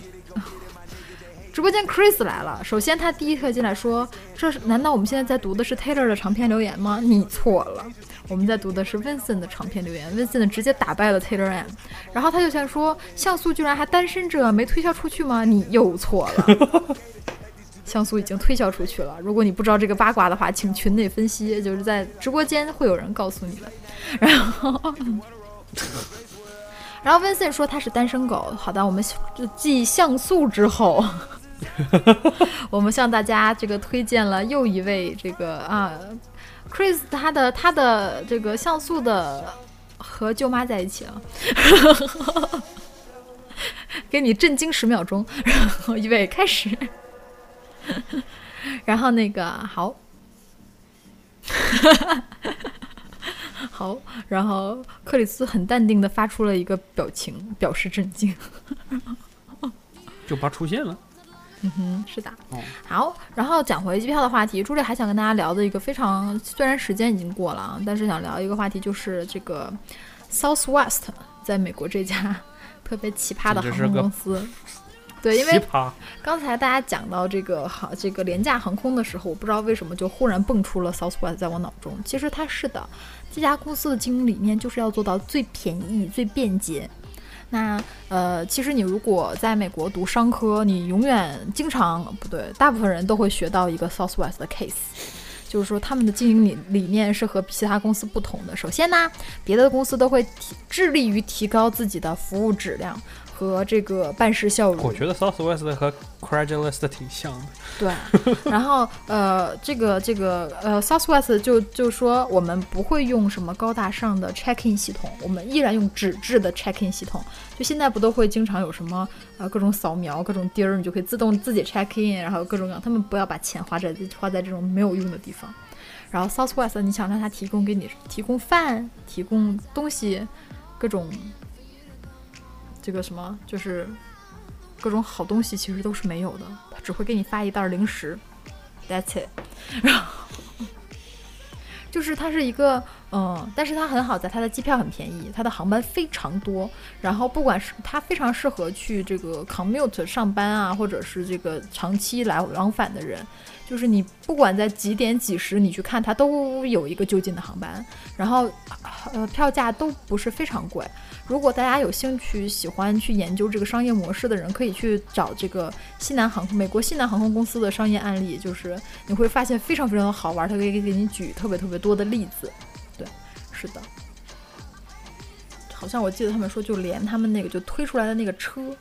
直播间 Chris 来了。首先他第一个进来说：“这是难道我们现在在读的是 Taylor 的长篇留言吗？”你错了，我们在读的是 Vincent 的长篇留言。Vincent 直接打败了 Taylor M。然后他就想说：“像素居然还单身着，没推销出去吗？”你又错了。像素已经推销出去了。如果你不知道这个八卦的话，请群内分析，就是在直播间会有人告诉你的。然后，然后 Vincent 说他是单身狗。好的，我们就继像素之后，我们向大家这个推荐了又一位这个啊，Chris 他的他的这个像素的和舅妈在一起了。给你震惊十秒钟，然后预备开始。然后那个好，好，然后克里斯很淡定的发出了一个表情，表示震惊。就怕出现了。嗯哼，是的。哦好，然后讲回机票的话题，朱莉还想跟大家聊的一个非常，虽然时间已经过了啊，但是想聊一个话题，就是这个 Southwest 在美国这家特别奇葩的航空公司。对，因为，刚才大家讲到这个航这个廉价航空的时候，我不知道为什么就忽然蹦出了 Southwest 在我脑中。其实它是的，这家公司的经营理念就是要做到最便宜、最便捷。那呃，其实你如果在美国读商科，你永远经常不对，大部分人都会学到一个 Southwest 的 case，就是说他们的经营理理念是和其他公司不同的。首先呢，别的公司都会提致力于提高自己的服务质量和这个办事效率。我觉得 Southwest 和 Craigslist 挺像的。对，然后呃，这个这个呃，Southwest 就就说我们不会用什么高大上的 check-in 系统，我们依然用纸质的 check-in 系统。就现在不都会经常有什么呃各种扫描、各种钉儿，你就可以自动自己 check-in，然后各种各样，他们不要把钱花在花在这种没有用的地方。然后 Southwest 你想让他提供给你提供饭、提供东西，各种这个什么就是各种好东西，其实都是没有的，他只会给你发一袋零食，That's it。然后就是它是一个，嗯，但是它很好在它的机票很便宜，它的航班非常多，然后不管是它非常适合去这个 commute 上班啊，或者是这个长期来往返的人，就是你不管在几点几时你去看，它都有一个就近的航班，然后呃票价都不是非常贵。如果大家有兴趣喜欢去研究这个商业模式的人，可以去找这个西南航空、美国西南航空公司的商业案例，就是你会发现非常非常的好玩，它可以给你举特别特别多的例子。对，是的，好像我记得他们说，就连他们那个就推出来的那个车，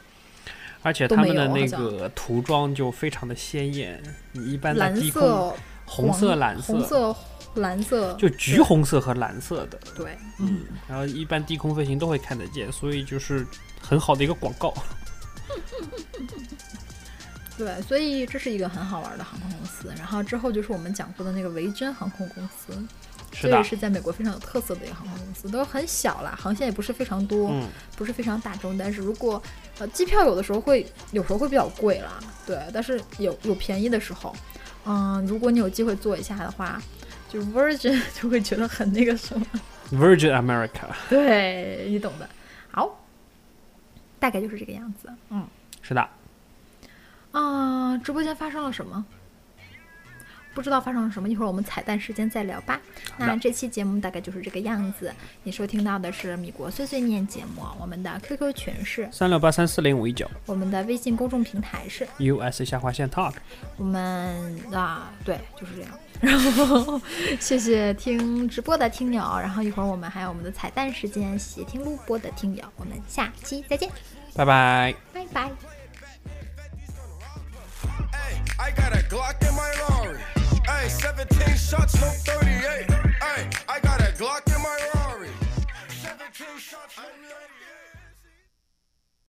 而且他们的那个涂装就非常的鲜艳，你一般在蓝低空色、红色、蓝色红色、蓝色，就橘红色和蓝色的，对，嗯，然后一般低空飞行都会看得见，所以就是很好的一个广告。对，所以这是一个很好玩的航空公司。然后之后就是我们讲过的那个维珍航空公司，这也，是在美国非常有特色的一个航空公司，都很小啦，航线也不是非常多，嗯，不是非常大众。但是如果呃机票有的时候会有时候会比较贵啦，对，但是有有便宜的时候，嗯，如果你有机会坐一下的话，就 Virgin 就会觉得很那个什么，Virgin America 对你懂的。好，大概就是这个样子。嗯是的，啊，直播间发生了什么？不知道发生了什么，一会儿我们彩蛋时间再聊吧。那这期节目大概就是这个样子。你收听到的是米国碎碎念节目，我们的 QQ 群是，三六八三四零五一九我们的微信公众平台是，US 下划线 Talk，我们啊，对，就是这样。然 后谢谢听直播的听友，然后一会儿我们还有我们的彩蛋时间，谢谢听录播的听友，我们下期再见，拜拜。拜拜。I got a Glock in my. Hey, 17 shots, no 38.